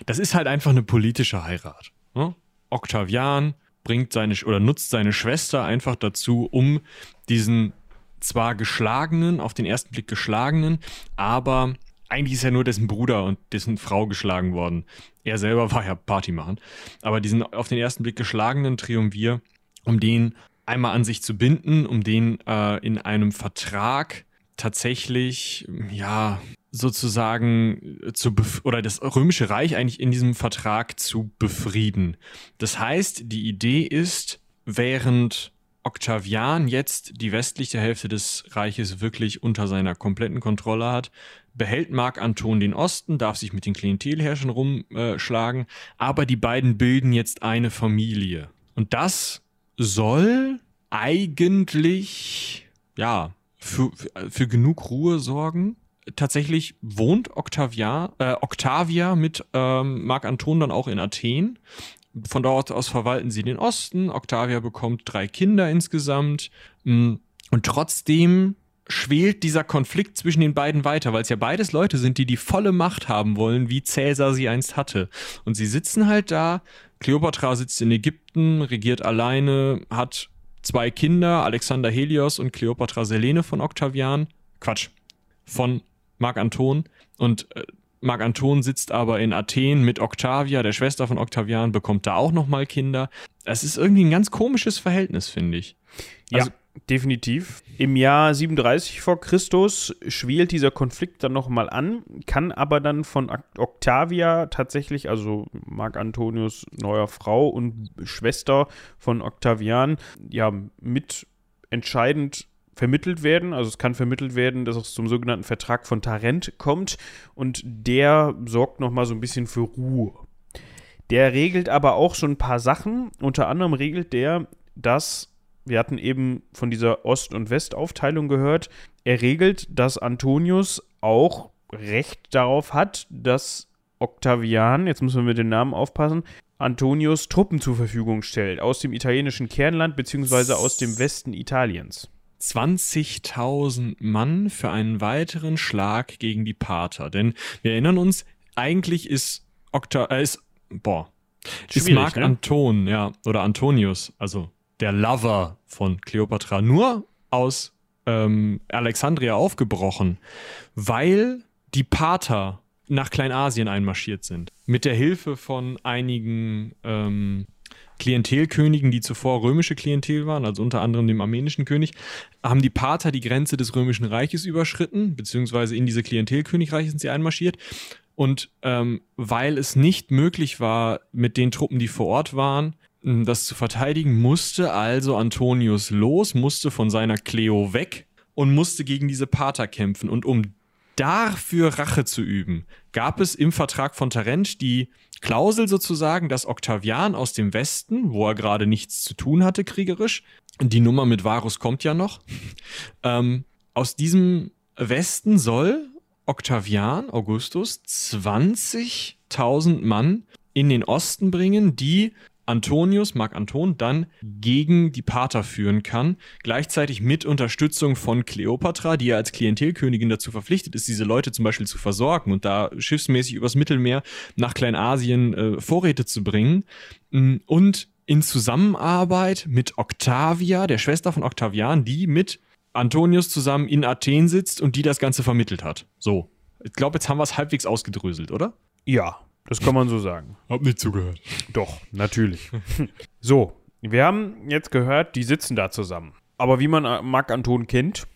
Speaker 2: das ist halt einfach eine politische Heirat. Ne? Octavian bringt seine oder nutzt seine Schwester einfach dazu, um diesen zwar geschlagenen, auf den ersten Blick geschlagenen, aber eigentlich ist er nur dessen Bruder und dessen Frau geschlagen worden. Er selber war ja Party machen. Aber diesen auf den ersten Blick geschlagenen Triumvir, um den einmal an sich zu binden, um den äh, in einem Vertrag tatsächlich, ja, sozusagen äh, zu oder das römische Reich eigentlich in diesem Vertrag zu befrieden. Das heißt, die Idee ist, während Octavian jetzt die westliche Hälfte des Reiches wirklich unter seiner kompletten Kontrolle hat, behält Mark Anton den Osten, darf sich mit den Klientelherrschern rumschlagen, aber die beiden bilden jetzt eine Familie. Und das soll eigentlich, ja, für, für genug Ruhe sorgen. Tatsächlich wohnt Octavia, äh, Octavia mit ähm, Marc Anton dann auch in Athen. Von dort aus verwalten sie den Osten. Octavia bekommt drei Kinder insgesamt. Mm, und trotzdem schwelt dieser Konflikt zwischen den beiden weiter, weil es ja beides Leute sind, die die volle Macht haben wollen, wie Cäsar sie einst hatte. Und sie sitzen halt da. Kleopatra sitzt in Ägypten, regiert alleine, hat zwei Kinder, Alexander Helios und Kleopatra Selene von Octavian. Quatsch, von Marc Anton. Und äh, Marc Anton sitzt aber in Athen mit Octavia, der Schwester von Octavian, bekommt da auch nochmal Kinder. Es ist irgendwie ein ganz komisches Verhältnis, finde ich.
Speaker 1: Also, ja. Definitiv. Im Jahr 37 vor Christus schwelt dieser Konflikt dann nochmal an, kann aber dann von Octavia tatsächlich, also Marc Antonius neuer Frau und Schwester von Octavian, ja, mit entscheidend vermittelt werden. Also es kann vermittelt werden, dass es zum sogenannten Vertrag von Tarent kommt und der sorgt nochmal so ein bisschen für Ruhe. Der regelt aber auch schon ein paar Sachen. Unter anderem regelt der, dass wir hatten eben von dieser Ost- und Westaufteilung gehört. Er regelt, dass Antonius auch Recht darauf hat, dass Octavian, jetzt müssen wir mit den Namen aufpassen, Antonius Truppen zur Verfügung stellt aus dem italienischen Kernland beziehungsweise aus dem Westen Italiens.
Speaker 2: 20.000 Mann für einen weiteren Schlag gegen die Pater. Denn wir erinnern uns, eigentlich ist Octa äh, ist, boah, ist Marc ne? Anton, ja, oder Antonius, also der Lover von Kleopatra, nur aus ähm, Alexandria aufgebrochen, weil die Pater nach Kleinasien einmarschiert sind. Mit der Hilfe von einigen ähm, Klientelkönigen, die zuvor römische Klientel waren, also unter anderem dem armenischen König, haben die Pater die Grenze des römischen Reiches überschritten, beziehungsweise in diese Klientelkönigreiche sind sie einmarschiert. Und ähm, weil es nicht möglich war, mit den Truppen, die vor Ort waren, das zu verteidigen, musste also Antonius los, musste von seiner Cleo weg und musste gegen diese Pater kämpfen. Und um dafür Rache zu üben, gab es im Vertrag von Tarent die Klausel sozusagen, dass Octavian aus dem Westen, wo er gerade nichts zu tun hatte kriegerisch, die Nummer mit Varus kommt ja noch, ähm, aus diesem Westen soll Octavian Augustus 20.000 Mann in den Osten bringen, die Antonius, Marc Anton, dann gegen die Pater führen kann, gleichzeitig mit Unterstützung von Kleopatra, die ja als Klientelkönigin dazu verpflichtet ist, diese Leute zum Beispiel zu versorgen und da schiffsmäßig übers Mittelmeer nach Kleinasien äh, Vorräte zu bringen. Mm, und in Zusammenarbeit mit Octavia, der Schwester von Octavian, die mit Antonius zusammen in Athen sitzt und die das Ganze vermittelt hat. So. Ich glaube, jetzt haben wir es halbwegs ausgedröselt, oder?
Speaker 1: Ja, das kann man so sagen.
Speaker 2: Hab nicht zugehört.
Speaker 1: Doch, natürlich. so, wir haben jetzt gehört, die sitzen da zusammen. Aber wie man äh, Marc Anton kennt,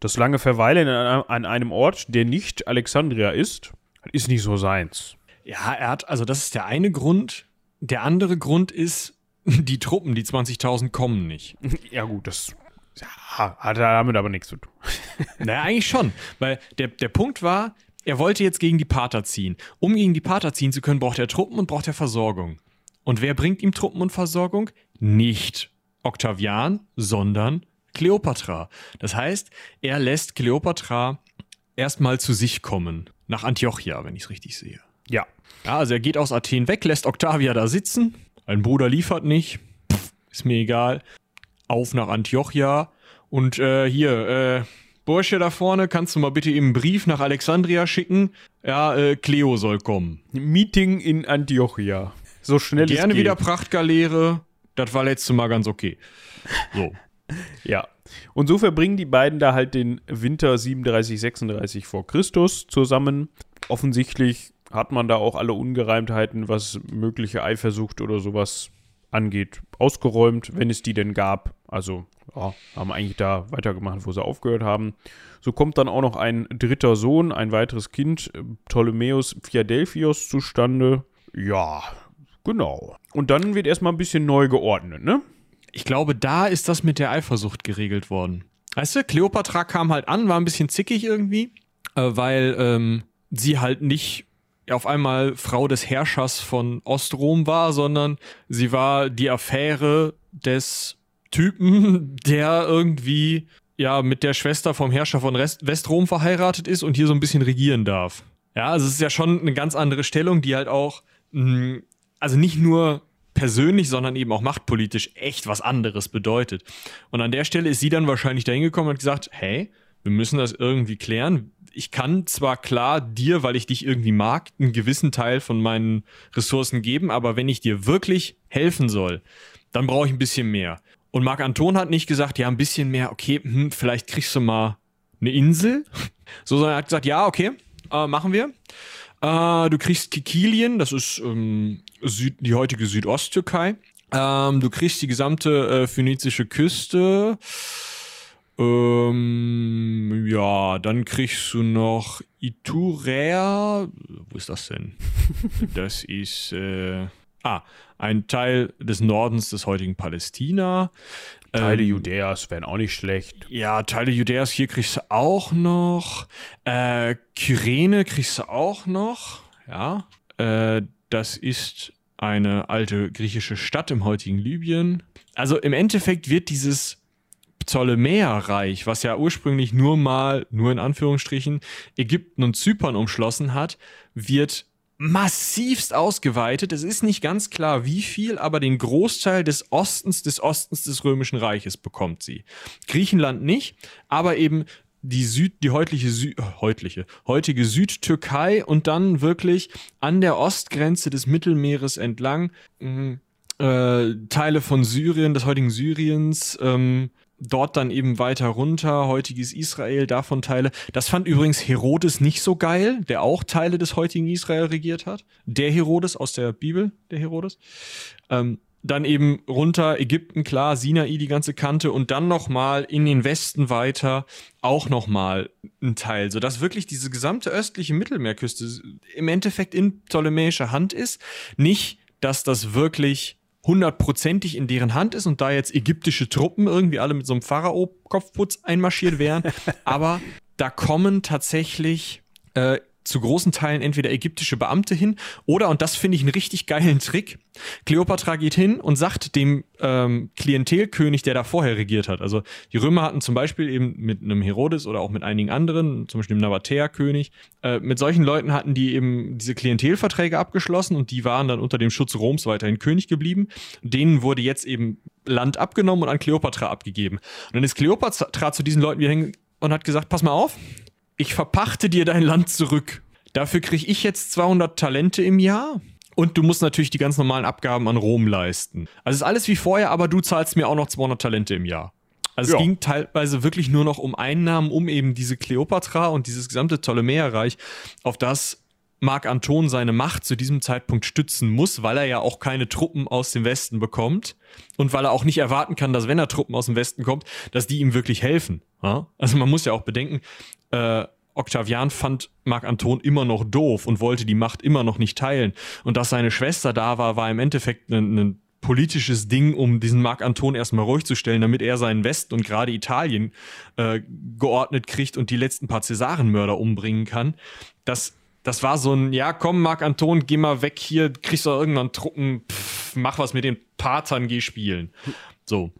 Speaker 1: das lange Verweilen an einem Ort, der nicht Alexandria ist, ist nicht so seins.
Speaker 2: Ja, er hat, also das ist der eine Grund. Der andere Grund ist, die Truppen, die 20.000 kommen nicht.
Speaker 1: Ja, gut, das ja, hat damit aber nichts zu tun.
Speaker 2: naja, eigentlich schon. Weil der, der Punkt war, er wollte jetzt gegen die Pater ziehen. Um gegen die Pater ziehen zu können, braucht er Truppen und braucht er Versorgung. Und wer bringt ihm Truppen und Versorgung? Nicht Octavian, sondern Kleopatra. Das heißt, er lässt Kleopatra erstmal zu sich kommen. Nach Antiochia, wenn ich es richtig sehe.
Speaker 1: Ja.
Speaker 2: Ja, also er geht aus Athen weg, lässt Octavia da sitzen. Ein Bruder liefert nicht. Pff, ist mir egal. Auf nach Antiochia. Und äh, hier, äh, Bursche da vorne, kannst du mal bitte eben einen Brief nach Alexandria schicken? Ja, äh, Cleo soll kommen.
Speaker 1: Meeting in Antiochia. So schnell
Speaker 2: Gerne wieder Prachtgaleere. Das war letztes Mal ganz okay. So.
Speaker 1: ja. Und so verbringen die beiden da halt den Winter 37, 36 vor Christus zusammen. Offensichtlich hat man da auch alle Ungereimtheiten, was mögliche Eifersucht oder sowas angeht, ausgeräumt, wenn es die denn gab. Also ja, haben eigentlich da weitergemacht, wo sie aufgehört haben. So kommt dann auch noch ein dritter Sohn, ein weiteres Kind, Ptolemäus Philadelphios, zustande. Ja, genau. Und dann wird erstmal ein bisschen neu geordnet, ne?
Speaker 2: Ich glaube, da ist das mit der Eifersucht geregelt worden. Weißt du, Kleopatra kam halt an, war ein bisschen zickig irgendwie, äh, weil ähm, sie halt nicht auf einmal Frau des Herrschers von Ostrom war, sondern sie war die Affäre des Typen, der irgendwie ja mit der Schwester vom Herrscher von Rest Westrom verheiratet ist und hier so ein bisschen regieren darf. Ja, also es ist ja schon eine ganz andere Stellung, die halt auch, mh, also nicht nur persönlich, sondern eben auch machtpolitisch echt was anderes bedeutet. Und an der Stelle ist sie dann wahrscheinlich dahin gekommen und gesagt, hey, wir müssen das irgendwie klären. Ich kann zwar klar dir, weil ich dich irgendwie mag, einen gewissen Teil von meinen Ressourcen geben, aber wenn ich dir wirklich helfen soll, dann brauche ich ein bisschen mehr. Und Marc Anton hat nicht gesagt, ja, ein bisschen mehr, okay, hm, vielleicht kriegst du mal eine Insel. So, sondern er hat gesagt, ja, okay, äh, machen wir. Äh, du kriegst Kikilien, das ist ähm, Süd, die heutige Südosttürkei. Ähm, du kriegst die gesamte äh, phönizische Küste. Ähm, ja, dann kriegst du noch Iturea. Wo ist das denn? das ist äh, ah, ein Teil des Nordens des heutigen Palästina.
Speaker 1: Teile ähm, Judäas wären auch nicht schlecht.
Speaker 2: Ja, Teile Judäas hier kriegst du auch noch. Äh, Kyrene kriegst du auch noch. Ja. Äh, das ist eine alte griechische Stadt im heutigen Libyen. Also im Endeffekt wird dieses Ptolemäerreich, was ja ursprünglich nur mal, nur in Anführungsstrichen, Ägypten und Zypern umschlossen hat, wird massivst ausgeweitet. Es ist nicht ganz klar, wie viel, aber den Großteil des Ostens des Ostens des Römischen Reiches bekommt sie. Griechenland nicht, aber eben die Süd, die heutliche, Sü äh, heutliche, heutige Südtürkei und dann wirklich an der Ostgrenze des Mittelmeeres entlang mh, äh, Teile von Syrien, des heutigen Syriens, ähm, dort dann eben weiter runter, heutiges Israel, davon Teile. Das fand übrigens Herodes nicht so geil, der auch Teile des heutigen Israel regiert hat. Der Herodes aus der Bibel, der Herodes. Ähm, dann eben runter Ägypten, klar, Sinai die ganze Kante und dann nochmal in den Westen weiter auch nochmal ein Teil, sodass wirklich diese gesamte östliche Mittelmeerküste im Endeffekt in ptolemäischer Hand ist. Nicht, dass das wirklich hundertprozentig in deren Hand ist und da jetzt ägyptische Truppen irgendwie alle mit so einem Pharao-Kopfputz einmarschiert wären. Aber da kommen tatsächlich äh, zu großen Teilen entweder ägyptische Beamte hin oder, und das finde ich einen richtig geilen Trick, Kleopatra geht hin und sagt dem ähm, Klientelkönig, der da vorher regiert hat. Also die Römer hatten zum Beispiel eben mit einem Herodes oder auch mit einigen anderen, zum Beispiel dem Nabatäer-König, äh, mit solchen Leuten hatten die eben diese Klientelverträge abgeschlossen und die waren dann unter dem Schutz Roms weiterhin König geblieben. Denen wurde jetzt eben Land abgenommen und an Kleopatra abgegeben. Und dann ist Kleopatra zu diesen Leuten wieder hin und hat gesagt, pass mal auf, ich verpachte dir dein Land zurück. Dafür kriege ich jetzt 200 Talente im Jahr. Und du musst natürlich die ganz normalen Abgaben an Rom leisten. Also ist alles wie vorher, aber du zahlst mir auch noch 200 Talente im Jahr. Also ja. es ging teilweise wirklich nur noch um Einnahmen, um eben diese Kleopatra und dieses gesamte Ptolemäerreich, auf das Marc Anton seine Macht zu diesem Zeitpunkt stützen muss, weil er ja auch keine Truppen aus dem Westen bekommt und weil er auch nicht erwarten kann, dass wenn er Truppen aus dem Westen kommt, dass die ihm wirklich helfen. Also man muss ja auch bedenken, äh, Octavian fand Marc Anton immer noch doof und wollte die Macht immer noch nicht teilen. Und dass seine Schwester da war, war im Endeffekt ein, ein politisches Ding, um diesen Marc Anton erstmal ruhig zu stellen, damit er seinen Westen und gerade Italien äh, geordnet kriegt und die letzten paar Cäsarenmörder umbringen kann. Das, das war so ein, ja komm Marc Anton, geh mal weg hier, kriegst du irgendwann Truppen, pff, mach was mit den Patern, geh spielen. So.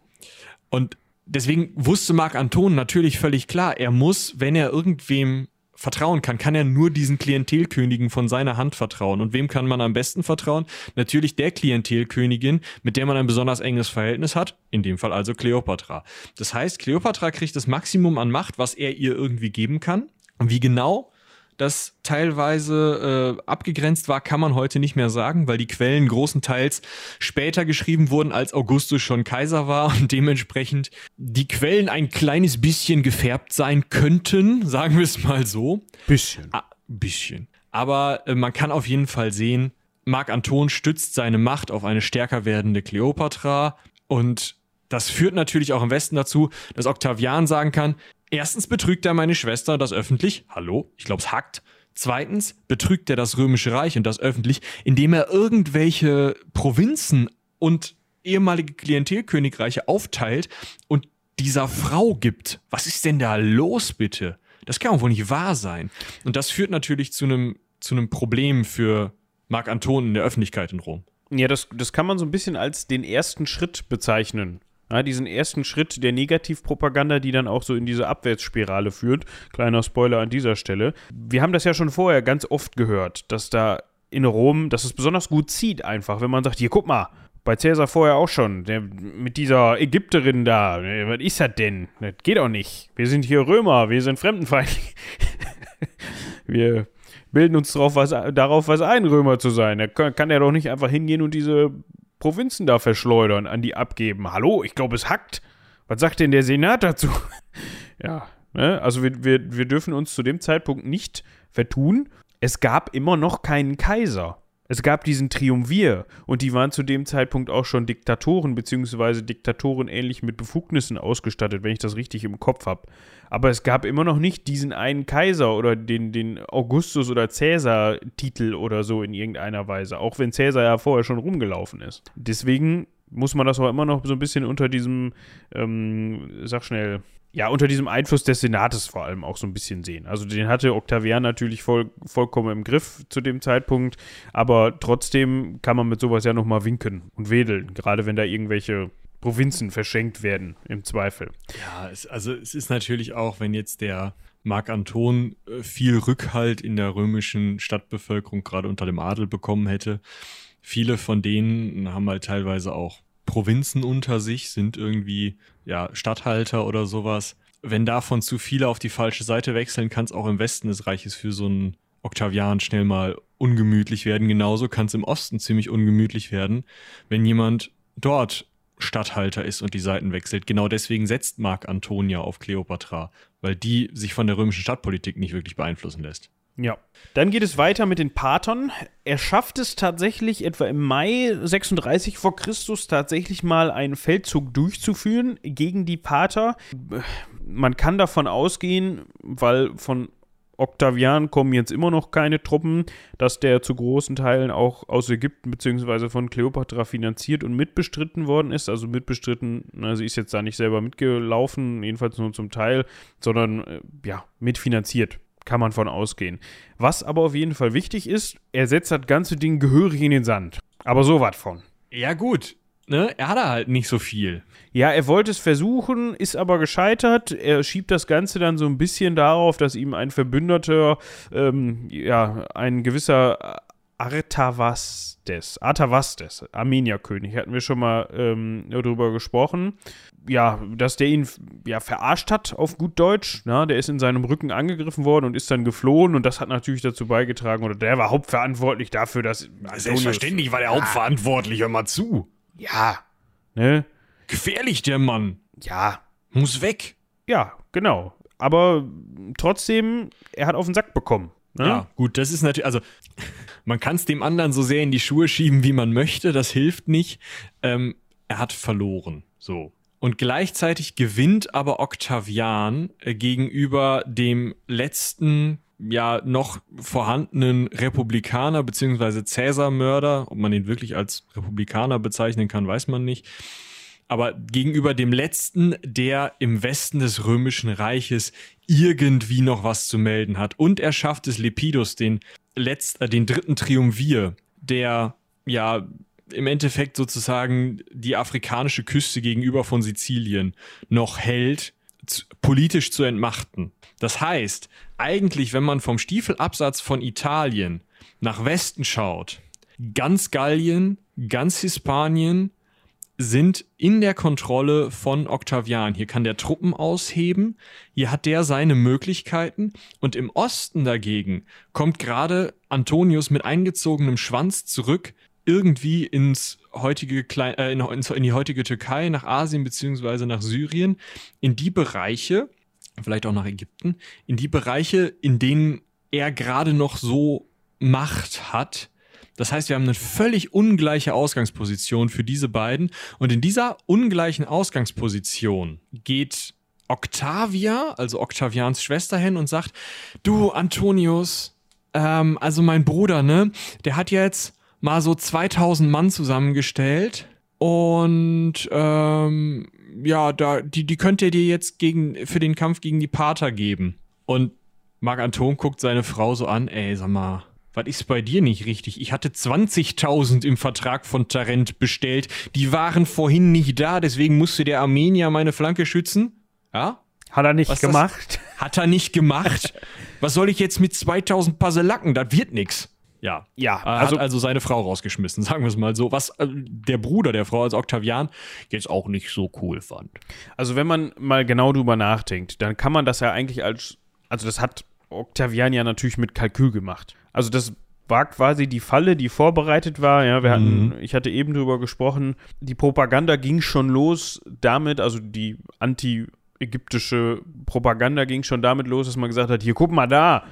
Speaker 2: Und deswegen wusste Marc Anton natürlich völlig klar, er muss, wenn er irgendwem vertrauen kann, kann er nur diesen Klientelkönigen von seiner Hand vertrauen. Und wem kann man am besten vertrauen? Natürlich der Klientelkönigin, mit der man ein besonders enges Verhältnis hat, in dem Fall also Kleopatra. Das heißt, Kleopatra kriegt das Maximum an Macht, was er ihr irgendwie geben kann. Und wie genau das teilweise äh, abgegrenzt war, kann man heute nicht mehr sagen, weil die Quellen großenteils später geschrieben wurden, als Augustus schon Kaiser war und dementsprechend die Quellen ein kleines bisschen gefärbt sein könnten, sagen wir es mal so.
Speaker 1: Bisschen.
Speaker 2: Ah, bisschen. Aber äh, man kann auf jeden Fall sehen, Marc Anton stützt seine Macht auf eine stärker werdende Kleopatra und das führt natürlich auch im Westen dazu, dass Octavian sagen kann, Erstens betrügt er meine Schwester das öffentlich. Hallo, ich glaube, es hackt. Zweitens betrügt er das Römische Reich und das öffentlich, indem er irgendwelche Provinzen und ehemalige Klientelkönigreiche aufteilt und dieser Frau gibt. Was ist denn da los, bitte? Das kann wohl nicht wahr sein. Und das führt natürlich zu einem zu einem Problem für Marc Anton in der Öffentlichkeit in Rom.
Speaker 1: Ja, das, das kann man so ein bisschen als den ersten Schritt bezeichnen Ja, diesen ersten Schritt der Negativpropaganda, die dann auch so in diese Abwärtsspirale führt. Kleiner Spoiler an dieser Stelle. Wir haben das ja schon vorher ganz oft gehört, dass da in Rom, dass es besonders gut zieht einfach, wenn man sagt, hier guck mal, bei Cäsar vorher auch schon, der, mit dieser Ägypterin da, was ist das denn? Das geht doch nicht. Wir sind hier Römer, wir sind fremdenfeindlich. wir bilden uns darauf was, darauf, was ein, Römer zu sein. Da kann, kann er doch nicht einfach hingehen und diese Provinzen da verschleudern, an die abgeben. Hallo, ich glaube, es hackt. Was sagt denn der Senat dazu? ja, ne? also wir, wir, wir dürfen uns zu dem Zeitpunkt nicht vertun. Es gab immer noch keinen Kaiser. Es gab diesen Triumvir und die waren zu dem Zeitpunkt auch schon Diktatoren beziehungsweise Diktatoren ähnlich mit Befugnissen ausgestattet, wenn ich das richtig im Kopf habe. Aber es gab immer noch nicht diesen einen Kaiser oder den, den Augustus- oder Cäsar-Titel oder so in irgendeiner Weise, auch wenn Cäsar ja vorher schon rumgelaufen ist. Deswegen muss man das aber immer noch so ein bisschen unter diesem, ähm, sag schnell, ja, unter diesem Einfluss des Senates vor allem auch so ein bisschen sehen. Also den hatte Octavian natürlich voll, vollkommen im Griff zu dem Zeitpunkt, aber trotzdem kann man mit sowas ja nochmal winken und wedeln, gerade wenn da irgendwelche Provinzen verschenkt werden, im Zweifel.
Speaker 2: Ja, es, also es ist natürlich auch, wenn jetzt der Marc Anton äh, viel Rückhalt in der römischen Stadtbevölkerung gerade unter dem Adel bekommen hätte. Viele von denen haben halt teilweise auch Provinzen unter sich, sind irgendwie ja, Statthalter oder sowas. Wenn davon zu viele auf die falsche Seite wechseln, kann es auch im Westen des Reiches für so einen Octavian schnell mal ungemütlich werden. Genauso kann es im Osten ziemlich ungemütlich werden, wenn jemand dort Statthalter ist und die Seiten wechselt. Genau deswegen setzt Mark Antonia auf Kleopatra, weil die sich von der römischen Stadtpolitik nicht wirklich beeinflussen lässt.
Speaker 1: Ja. Dann geht es weiter mit den Patern. Er schafft es tatsächlich etwa im Mai 36 vor Christus tatsächlich mal einen Feldzug durchzuführen gegen die Pater. Man kann davon ausgehen, weil von Octavian kommen jetzt immer noch keine Truppen, dass der zu großen Teilen auch aus Ägypten bzw. von Kleopatra finanziert und mitbestritten worden ist. Also mitbestritten, na, sie ist jetzt da nicht selber mitgelaufen, jedenfalls nur zum Teil, sondern äh, ja, mitfinanziert kann man von ausgehen. Was aber auf jeden Fall wichtig ist, er setzt das ganze Ding gehörig in den Sand. Aber so was von.
Speaker 2: Ja, gut. Ne? Er hatte halt nicht so viel.
Speaker 1: Ja, er wollte es versuchen, ist aber gescheitert. Er schiebt das Ganze dann so ein bisschen darauf, dass ihm ein Verbündeter, ähm, ja, ein gewisser Artavastes, Artavastes, Armenierkönig, hatten wir schon mal ähm, darüber gesprochen. Ja, dass der ihn ja verarscht hat auf gut Deutsch. Na, der ist in seinem Rücken angegriffen worden und ist dann geflohen und das hat natürlich dazu beigetragen, oder der war hauptverantwortlich dafür, dass.
Speaker 2: Selbstverständlich war der hauptverantwortlich, hör mal zu.
Speaker 1: Ja, ne?
Speaker 2: Gefährlich, der Mann.
Speaker 1: Ja.
Speaker 2: Muss weg.
Speaker 1: Ja, genau. Aber trotzdem, er hat auf den Sack bekommen. Ne?
Speaker 2: Ja, gut, das ist natürlich, also man kann es dem anderen so sehr in die Schuhe schieben, wie man möchte, das hilft nicht. Ähm, er hat verloren, so. Und gleichzeitig gewinnt aber Octavian äh, gegenüber dem letzten ja noch vorhandenen Republikaner beziehungsweise Cäsar-Mörder, ob man ihn wirklich als Republikaner bezeichnen kann, weiß man nicht. Aber gegenüber dem letzten, der im Westen des römischen Reiches irgendwie noch was zu melden hat. Und er schafft es, Lepidus, den letzt, äh, den dritten Triumvir, der ja im Endeffekt sozusagen die afrikanische Küste gegenüber von Sizilien noch hält, politisch zu entmachten. Das heißt, eigentlich, wenn man vom Stiefelabsatz von Italien nach Westen schaut, ganz Gallien, ganz Hispanien, sind in der Kontrolle von Octavian. Hier kann der Truppen ausheben, hier hat der seine Möglichkeiten und im Osten dagegen kommt gerade Antonius mit eingezogenem Schwanz zurück irgendwie ins heutige Klein äh, in, in die heutige Türkei, nach Asien beziehungsweise nach Syrien, in die Bereiche, vielleicht auch nach Ägypten, in die Bereiche, in denen er gerade noch so Macht hat, das heißt, wir haben eine völlig ungleiche Ausgangsposition für diese beiden. Und in dieser ungleichen Ausgangsposition geht Octavia, also Octavians Schwester, hin und sagt: Du, Antonius, ähm, also mein Bruder, ne, der hat jetzt mal so 2000 Mann zusammengestellt. Und ähm, ja, da, die, die könnt ihr dir jetzt gegen, für den Kampf gegen die Pater geben. Und Marc Anton guckt seine Frau so an, ey, sag mal, was ist bei dir nicht richtig? Ich hatte 20.000 im Vertrag von Tarent bestellt. Die waren vorhin nicht da, deswegen musste der Armenier meine Flanke schützen. Ja?
Speaker 1: Hat er nicht Was gemacht?
Speaker 2: Hat er nicht gemacht. Was soll ich jetzt mit 2000 Paselacken? Das wird nix. Ja. Ja. Er also, hat also seine Frau rausgeschmissen, sagen wir es mal so. Was äh, der Bruder der Frau, also Octavian, jetzt auch nicht so cool fand.
Speaker 1: Also, wenn man mal genau drüber nachdenkt, dann kann man das ja eigentlich als. Also, das hat Octavian ja natürlich mit Kalkül gemacht. Also, das war quasi die Falle, die vorbereitet war. Ja, wir hatten, mhm. ich hatte eben drüber gesprochen, die Propaganda ging schon los damit, also die anti ägyptische Propaganda ging schon damit los, dass man gesagt hat, hier guck mal da,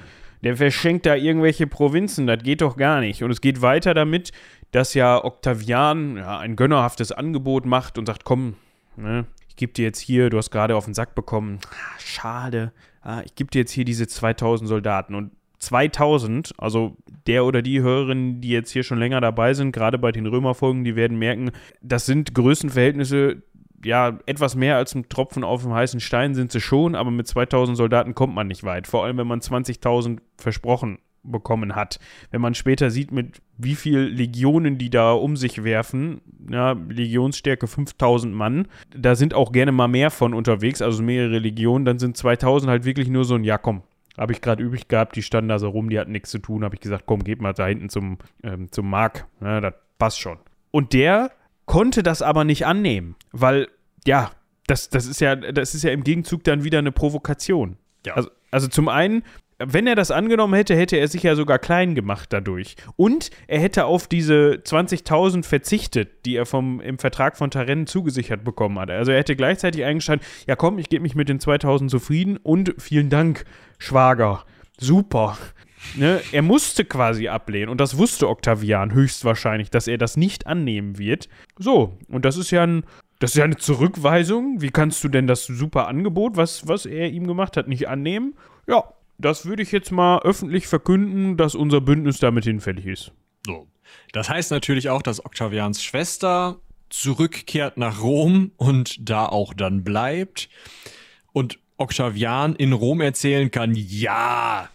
Speaker 1: der verschenkt da irgendwelche Provinzen, das geht doch gar nicht. Und es geht weiter damit, dass ja Octavian ja, ein gönnerhaftes Angebot macht und sagt, komm, ne, ich gebe dir jetzt hier, du hast gerade auf den Sack bekommen, ah, schade, ah, ich gebe dir jetzt hier diese 2000 Soldaten. Und 2000, also der oder die Hörerinnen, die jetzt hier schon länger dabei sind, gerade bei den Römerfolgen, die werden merken, das sind Größenverhältnisse, ja, etwas mehr als ein Tropfen auf dem heißen Stein sind sie schon, aber mit 2000 Soldaten kommt man nicht weit. Vor allem, wenn man 20.000 versprochen bekommen hat. Wenn man später sieht, mit wie viel Legionen die da um sich werfen, ja, Legionsstärke 5000 Mann, da sind auch gerne mal mehr von unterwegs, also mehrere Legionen, dann sind 2000 halt wirklich nur so ein, ja komm, habe ich gerade übrig gehabt, die standen da so rum, die hatten nichts zu tun, habe ich gesagt, komm, geht mal da hinten zum, ähm, zum Mark, ja, das passt schon. Und der konnte das aber nicht annehmen, weil, ja, das, das, ist ja, das ist ja im Gegenzug dann wieder eine Provokation. Ja. Also, also zum einen, wenn er das angenommen hätte, hätte er sich ja sogar klein gemacht dadurch. Und er hätte auf diese 20.000 verzichtet, die er vom, im Vertrag von Tarenne zugesichert bekommen hat. Also er hätte gleichzeitig eingestanden, ja komm, ich gebe mich mit den 2.000 zufrieden und vielen Dank, Schwager. Super. Ne, er musste quasi ablehnen und das wusste Octavian höchstwahrscheinlich, dass er das nicht annehmen wird. So, und das ist ja ein, das ist ja eine Zurückweisung. Wie kannst du denn das super Angebot, was, was er ihm gemacht hat, nicht annehmen? Ja, das würde ich jetzt mal öffentlich verkünden, dass unser Bündnis damit hinfällig ist.
Speaker 2: So. Das heißt natürlich auch, dass Octavians Schwester zurückkehrt nach Rom und da auch dann bleibt. Und Octavian in Rom erzählen kann, ja,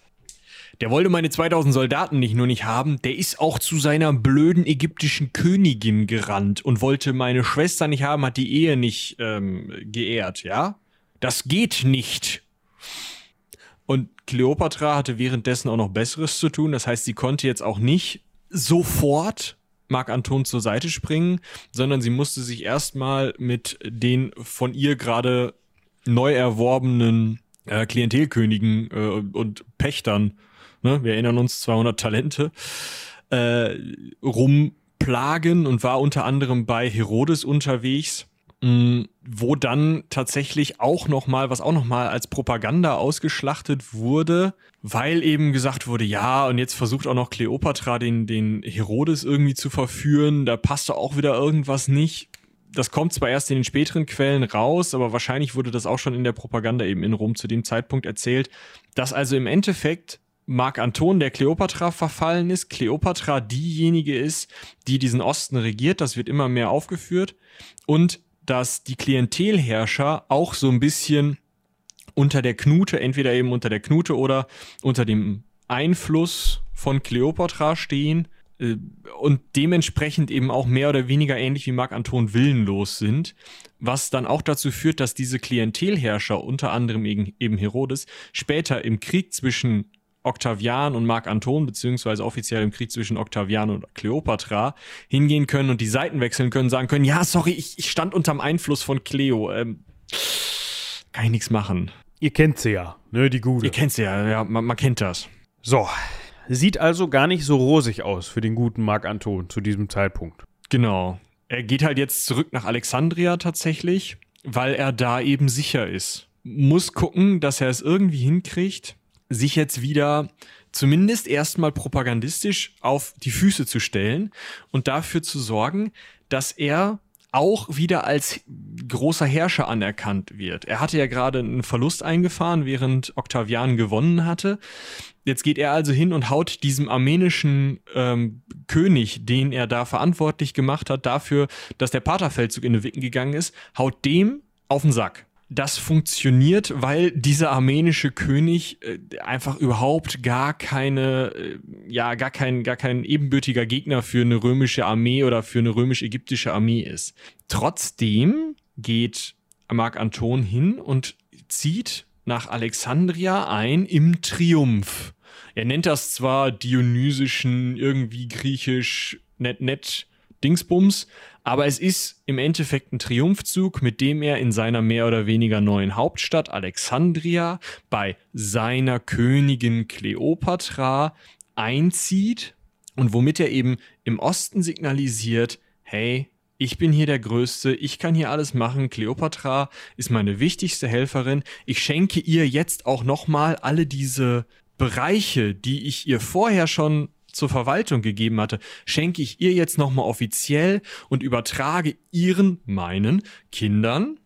Speaker 2: der wollte meine 2000 Soldaten nicht nur nicht haben, der ist auch zu seiner blöden ägyptischen Königin gerannt und wollte meine Schwester nicht haben, hat die Ehe nicht ähm, geehrt, ja? Das geht nicht. Und Kleopatra hatte währenddessen auch noch Besseres zu tun. Das heißt, sie konnte jetzt auch nicht sofort Marc Anton zur Seite springen, sondern sie musste sich erstmal mit den von ihr gerade neu erworbenen äh, Klientelkönigen äh, und Pächtern ne, wir erinnern uns, 200 Talente, äh, rumplagen und war unter anderem bei Herodes unterwegs, mm, wo dann tatsächlich auch nochmal, was auch nochmal als Propaganda ausgeschlachtet wurde, weil eben gesagt wurde, ja, und jetzt versucht auch noch Kleopatra den, den Herodes irgendwie zu verführen, da passte auch wieder irgendwas nicht das kommt zwar erst in den späteren Quellen raus, aber wahrscheinlich wurde das auch schon in der Propaganda eben in Rom zu dem Zeitpunkt erzählt, dass also im Endeffekt Mark Anton, der Kleopatra verfallen ist, Kleopatra diejenige ist, die diesen Osten regiert, das wird immer mehr aufgeführt, und dass die Klientelherrscher auch so ein bisschen unter der Knute, entweder eben unter der Knute oder unter dem Einfluss von Kleopatra stehen und dementsprechend eben auch mehr oder weniger ähnlich wie Mark Anton willenlos sind, was dann auch dazu führt, dass diese Klientelherrscher, unter anderem eben Herodes, später im Krieg zwischen Octavian und Mark Anton, beziehungsweise offiziell im Krieg zwischen Octavian und Cleopatra, hingehen können und die Seiten wechseln können, sagen können, ja, sorry, ich, ich stand unterm Einfluss von Cleo. Ähm, kann ich nichts machen.
Speaker 1: Ihr kennt sie ja, ne, die gute.
Speaker 2: Ihr kennt sie ja, ja, man, man kennt das.
Speaker 1: So, sieht also gar nicht so rosig aus für den guten Mark Anton zu diesem Zeitpunkt.
Speaker 2: Genau. Er geht halt jetzt zurück nach Alexandria tatsächlich, weil er da eben sicher ist. Muss gucken, dass er es irgendwie hinkriegt, sich jetzt wieder zumindest erstmal propagandistisch auf die Füße zu stellen und dafür zu sorgen, dass er auch wieder als großer Herrscher anerkannt wird. Er hatte ja gerade einen Verlust eingefahren, während Octavian gewonnen hatte. Jetzt geht er also hin und haut diesem armenischen ähm, König, den er da verantwortlich gemacht hat, dafür, dass der Paterfeldzug in den Wicken gegangen ist, haut dem auf den Sack das funktioniert, weil dieser armenische König äh, einfach überhaupt gar keine, äh, ja, gar kein, gar kein ebenbürtiger Gegner für eine römische Armee oder für eine römisch-ägyptische Armee ist. Trotzdem geht Marc Anton hin und zieht nach Alexandria ein im Triumph. Er nennt das zwar dionysischen, irgendwie griechisch, nett, nett, Dingsbums, aber es ist im Endeffekt ein Triumphzug, mit dem er in seiner mehr oder weniger neuen Hauptstadt Alexandria bei seiner Königin Kleopatra einzieht und womit er eben im Osten signalisiert, hey, ich bin hier der Größte, ich kann hier alles machen, Kleopatra ist meine wichtigste Helferin, ich schenke ihr jetzt auch nochmal alle diese Bereiche, die ich ihr vorher schon zur Verwaltung gegeben hatte, schenke ich ihr jetzt nochmal offiziell und übertrage ihren, meinen Kindern,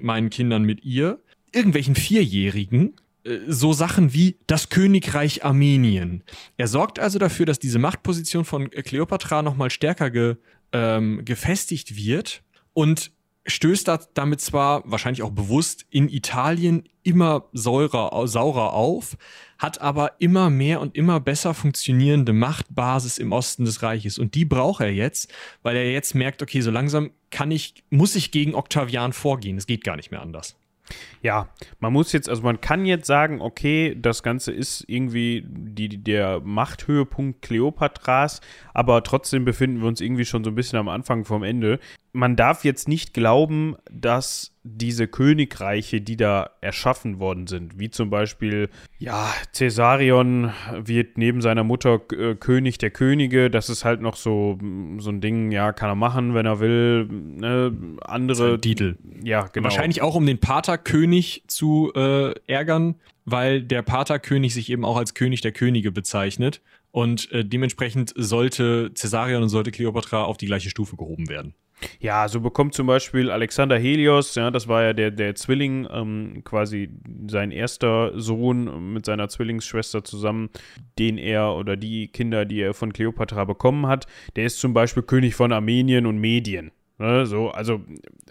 Speaker 2: meinen Kindern mit ihr, irgendwelchen Vierjährigen, äh, so Sachen wie das Königreich Armenien. Er sorgt also dafür, dass diese Machtposition von Kleopatra nochmal stärker ge, ähm, gefestigt wird und stößt da damit zwar wahrscheinlich auch bewusst in Italien immer säurer, saurer auf, hat aber immer mehr und immer besser funktionierende Machtbasis im Osten des Reiches. Und die braucht er jetzt, weil er jetzt merkt, okay, so langsam kann ich, muss ich gegen Octavian vorgehen. Es geht gar nicht mehr anders.
Speaker 1: Ja, man muss jetzt, also man kann jetzt sagen, okay, das Ganze ist irgendwie die, der Machthöhepunkt Kleopatras, aber trotzdem befinden wir uns irgendwie schon so ein bisschen am Anfang vom Ende. Man darf jetzt nicht glauben, dass diese Königreiche, die da erschaffen worden sind, wie zum Beispiel, ja, Caesarion wird neben seiner Mutter äh, König der Könige, das ist halt noch so, so ein Ding, ja, kann er machen, wenn er will, ne, andere.
Speaker 2: Titel.
Speaker 1: Ja, genau.
Speaker 2: Wahrscheinlich auch, um den Paterkönig zu äh, ärgern, weil der Paterkönig sich eben auch als König der Könige bezeichnet und äh, dementsprechend sollte Caesarion und sollte Kleopatra auf die gleiche Stufe gehoben werden.
Speaker 1: Ja, so bekommt zum Beispiel Alexander Helios, ja, das war ja der, der Zwilling, ähm, quasi sein erster Sohn mit seiner Zwillingsschwester zusammen, den er oder die Kinder, die er von Kleopatra bekommen hat, der ist zum Beispiel König von Armenien und Medien. Ne, so, also,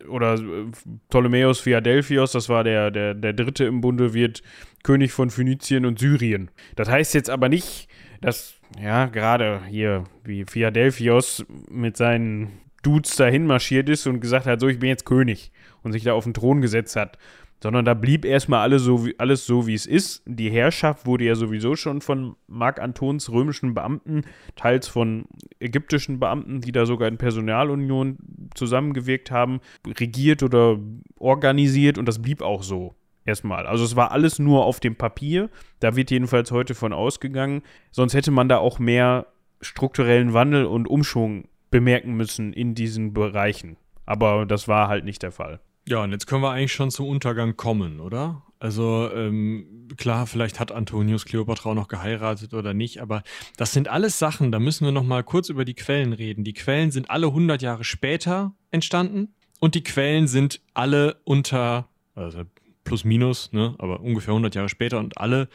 Speaker 1: oder äh, Ptolemäus Philadelphios, das war der, der, der dritte im Bunde, wird König von Phönizien und Syrien. Das heißt jetzt aber nicht, dass, ja, gerade hier, wie Philadelphios mit seinen Dudes dahin marschiert ist und gesagt hat, so, ich bin jetzt König und sich da auf den Thron gesetzt hat. Sondern da blieb erstmal alles so, wie, alles so, wie es ist. Die Herrschaft wurde ja sowieso schon von Mark Antons römischen Beamten, teils von ägyptischen Beamten, die da sogar in Personalunion zusammengewirkt haben, regiert oder organisiert und das blieb auch so. Erstmal. Also es war alles nur auf dem Papier. Da wird jedenfalls heute von ausgegangen. Sonst hätte man da auch mehr strukturellen Wandel und Umschwung bemerken müssen in diesen Bereichen. Aber das war halt nicht der Fall.
Speaker 2: Ja, und jetzt können wir eigentlich schon zum Untergang kommen, oder? Also ähm, klar, vielleicht hat Antonius Kleopatra auch noch geheiratet oder nicht, aber das sind alles Sachen, da müssen wir noch mal kurz über die Quellen reden. Die Quellen sind alle 100 Jahre später entstanden und die Quellen sind alle unter, also plus minus, ne, aber ungefähr 100 Jahre später und alle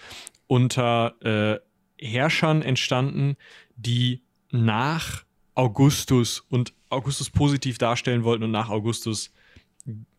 Speaker 2: unter äh, Herrschern entstanden, die nach Augustus und Augustus positiv darstellen wollten und nach Augustus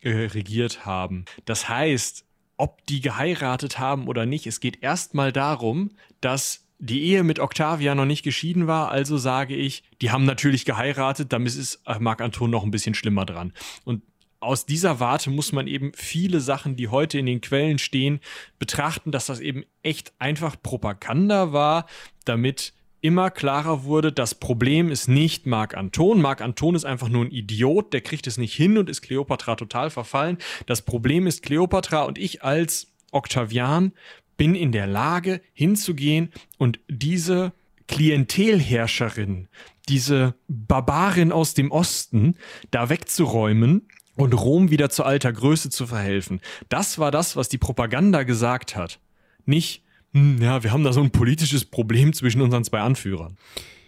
Speaker 2: äh, regiert haben. Das heißt, ob die geheiratet haben oder nicht, es geht erstmal darum, dass die Ehe mit Octavia noch nicht geschieden war, also sage ich, die haben natürlich geheiratet, damit ist äh, Marc Anton noch ein bisschen schlimmer dran. Und aus dieser Warte muss man eben viele Sachen, die heute in den Quellen stehen, betrachten, dass das eben echt einfach Propaganda war, damit immer klarer wurde, das Problem ist nicht Marc Anton. Marc Anton ist einfach nur ein Idiot, der kriegt es nicht hin und ist Kleopatra total verfallen. Das Problem ist Kleopatra und ich als Octavian bin in der Lage hinzugehen und diese Klientelherrscherin, diese Barbarin aus dem Osten da wegzuräumen und Rom wieder zu alter Größe zu verhelfen. Das war das, was die Propaganda gesagt hat. Nicht, hm, ja, wir haben da so ein politisches Problem zwischen unseren zwei Anführern.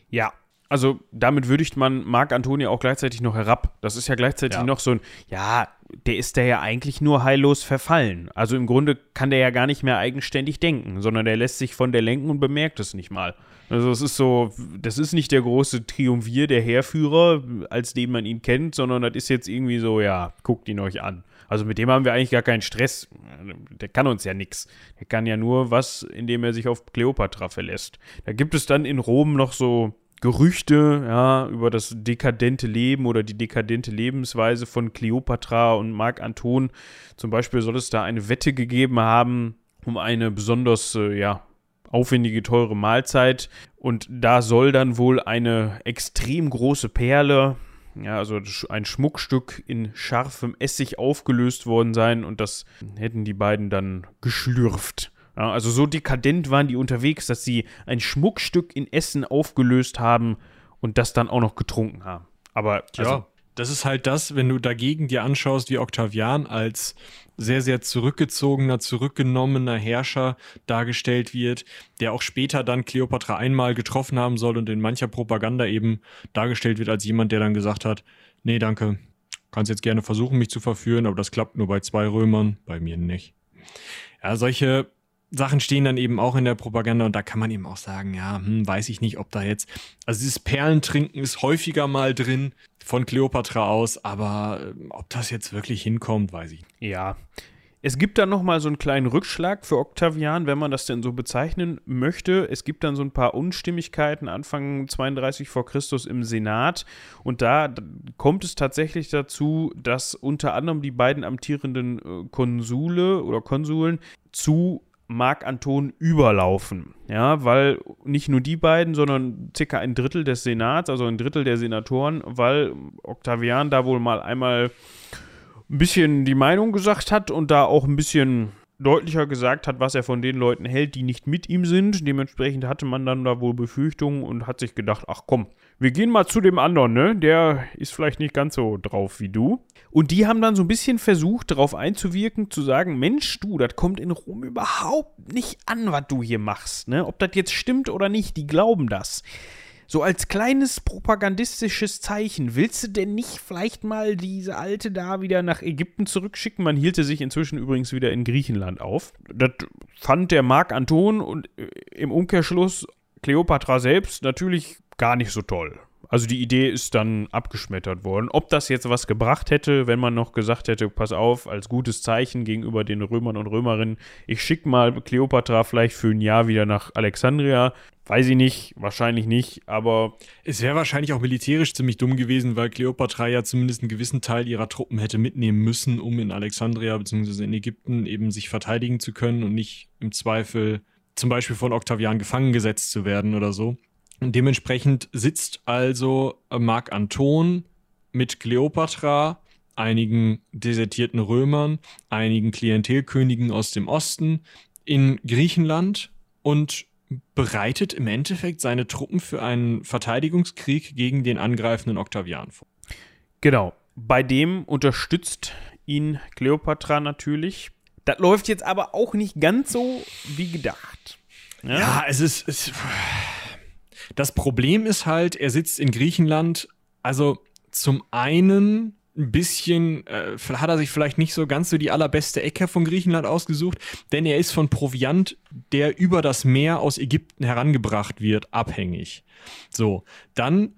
Speaker 1: Ja, also damit würdigt man Marc Antonio auch gleichzeitig noch herab. Das ist ja gleichzeitig ja. noch so ein, ja, der ist der ja eigentlich nur heillos verfallen. Also im Grunde kann der ja gar nicht mehr eigenständig denken, sondern der lässt sich von der lenken und bemerkt es nicht mal. Also es ist so, das ist nicht der große Triumphier, der Heerführer, als den man ihn kennt, sondern das ist jetzt irgendwie so, ja, guckt ihn euch an. Also mit dem haben wir eigentlich gar keinen Stress. Der kann uns ja nichts. Der kann ja nur was, indem er sich auf Kleopatra verlässt. Da gibt es dann in Rom noch so Gerüchte ja, über das dekadente Leben oder die dekadente Lebensweise von Kleopatra und Marc Anton. Zum Beispiel soll es da eine Wette gegeben haben um eine besonders äh, ja, aufwendige, teure Mahlzeit. Und da soll dann wohl eine extrem große Perle, ja, also ein Schmuckstück in scharfem Essig aufgelöst worden sein. Und das hätten die beiden dann geschlürft. Ja, also so dekadent waren die unterwegs, dass sie ein Schmuckstück in Essen aufgelöst haben und das dann auch noch getrunken haben. Aber
Speaker 2: also, ja, das ist halt das, wenn du dagegen dir anschaust, wie Octavian als sehr, sehr zurückgezogener, zurückgenommener Herrscher dargestellt wird, der auch später dann Kleopatra einmal getroffen haben soll und in mancher Propaganda eben dargestellt wird als jemand, der dann gesagt hat, nee, danke, kannst jetzt gerne versuchen, mich zu verführen, aber das klappt nur bei zwei Römern, bei mir nicht. Ja, solche Sachen stehen dann eben auch in der Propaganda und da kann man eben auch sagen, ja, hm, weiß ich nicht, ob da jetzt, also dieses Perlentrinken ist häufiger mal drin von Kleopatra aus, aber äh, ob das jetzt wirklich hinkommt, weiß ich nicht.
Speaker 1: Ja. Es gibt dann nochmal so einen kleinen Rückschlag für Octavian, wenn man das denn so bezeichnen möchte. Es gibt dann so ein paar Unstimmigkeiten Anfang 32 vor Christus im Senat und da kommt es tatsächlich dazu, dass unter anderem die beiden amtierenden äh, Konsule oder Konsuln zu Marc Anton überlaufen. Ja, weil nicht nur die beiden, sondern circa ein Drittel des Senats, also ein Drittel der Senatoren, weil Octavian da wohl mal einmal ein bisschen die Meinung gesagt hat und da auch ein bisschen deutlicher gesagt hat, was er von den Leuten hält, die nicht mit ihm sind. Dementsprechend hatte man dann da wohl Befürchtungen und hat sich gedacht, ach komm, wir gehen mal zu dem anderen, ne? Der ist vielleicht nicht ganz so drauf wie du. Und die haben dann so ein bisschen versucht, darauf einzuwirken, zu sagen, Mensch, du, das kommt in Rom überhaupt nicht an, was du hier machst, ne? Ob das jetzt stimmt oder nicht, die glauben das. So als kleines propagandistisches Zeichen, willst du denn nicht vielleicht mal diese Alte da wieder nach Ägypten zurückschicken? Man hielte sich inzwischen übrigens wieder in Griechenland auf. Das fand der Marc Anton und äh, im Umkehrschluss Kleopatra selbst natürlich gar nicht so toll. Also die Idee ist dann abgeschmettert worden. Ob das jetzt was gebracht hätte, wenn man noch gesagt hätte, pass auf, als gutes Zeichen gegenüber den Römern und Römerinnen, ich schicke mal Kleopatra vielleicht für ein Jahr wieder nach Alexandria. Weiß ich nicht, wahrscheinlich nicht, aber.
Speaker 2: Es wäre wahrscheinlich auch militärisch ziemlich dumm gewesen, weil Kleopatra ja zumindest einen gewissen Teil ihrer Truppen hätte mitnehmen müssen, um in Alexandria bzw. in Ägypten eben sich verteidigen zu können und nicht im Zweifel zum Beispiel von Octavian gefangen gesetzt zu werden oder so. Und dementsprechend sitzt also Marc Anton mit Kleopatra, einigen desertierten Römern, einigen Klientelkönigen aus dem Osten in Griechenland und bereitet im Endeffekt seine Truppen für einen Verteidigungskrieg gegen den angreifenden Octavian vor.
Speaker 1: Genau. Bei dem unterstützt ihn Kleopatra natürlich. Das läuft jetzt aber auch nicht ganz so wie gedacht.
Speaker 2: Ja, ja es ist. Es, das Problem ist halt, er sitzt in Griechenland. Also zum einen ein bisschen, äh, hat er sich vielleicht nicht so ganz so die allerbeste Ecke von Griechenland ausgesucht, denn er ist von Proviant, der über das Meer aus Ägypten herangebracht wird, abhängig. So, dann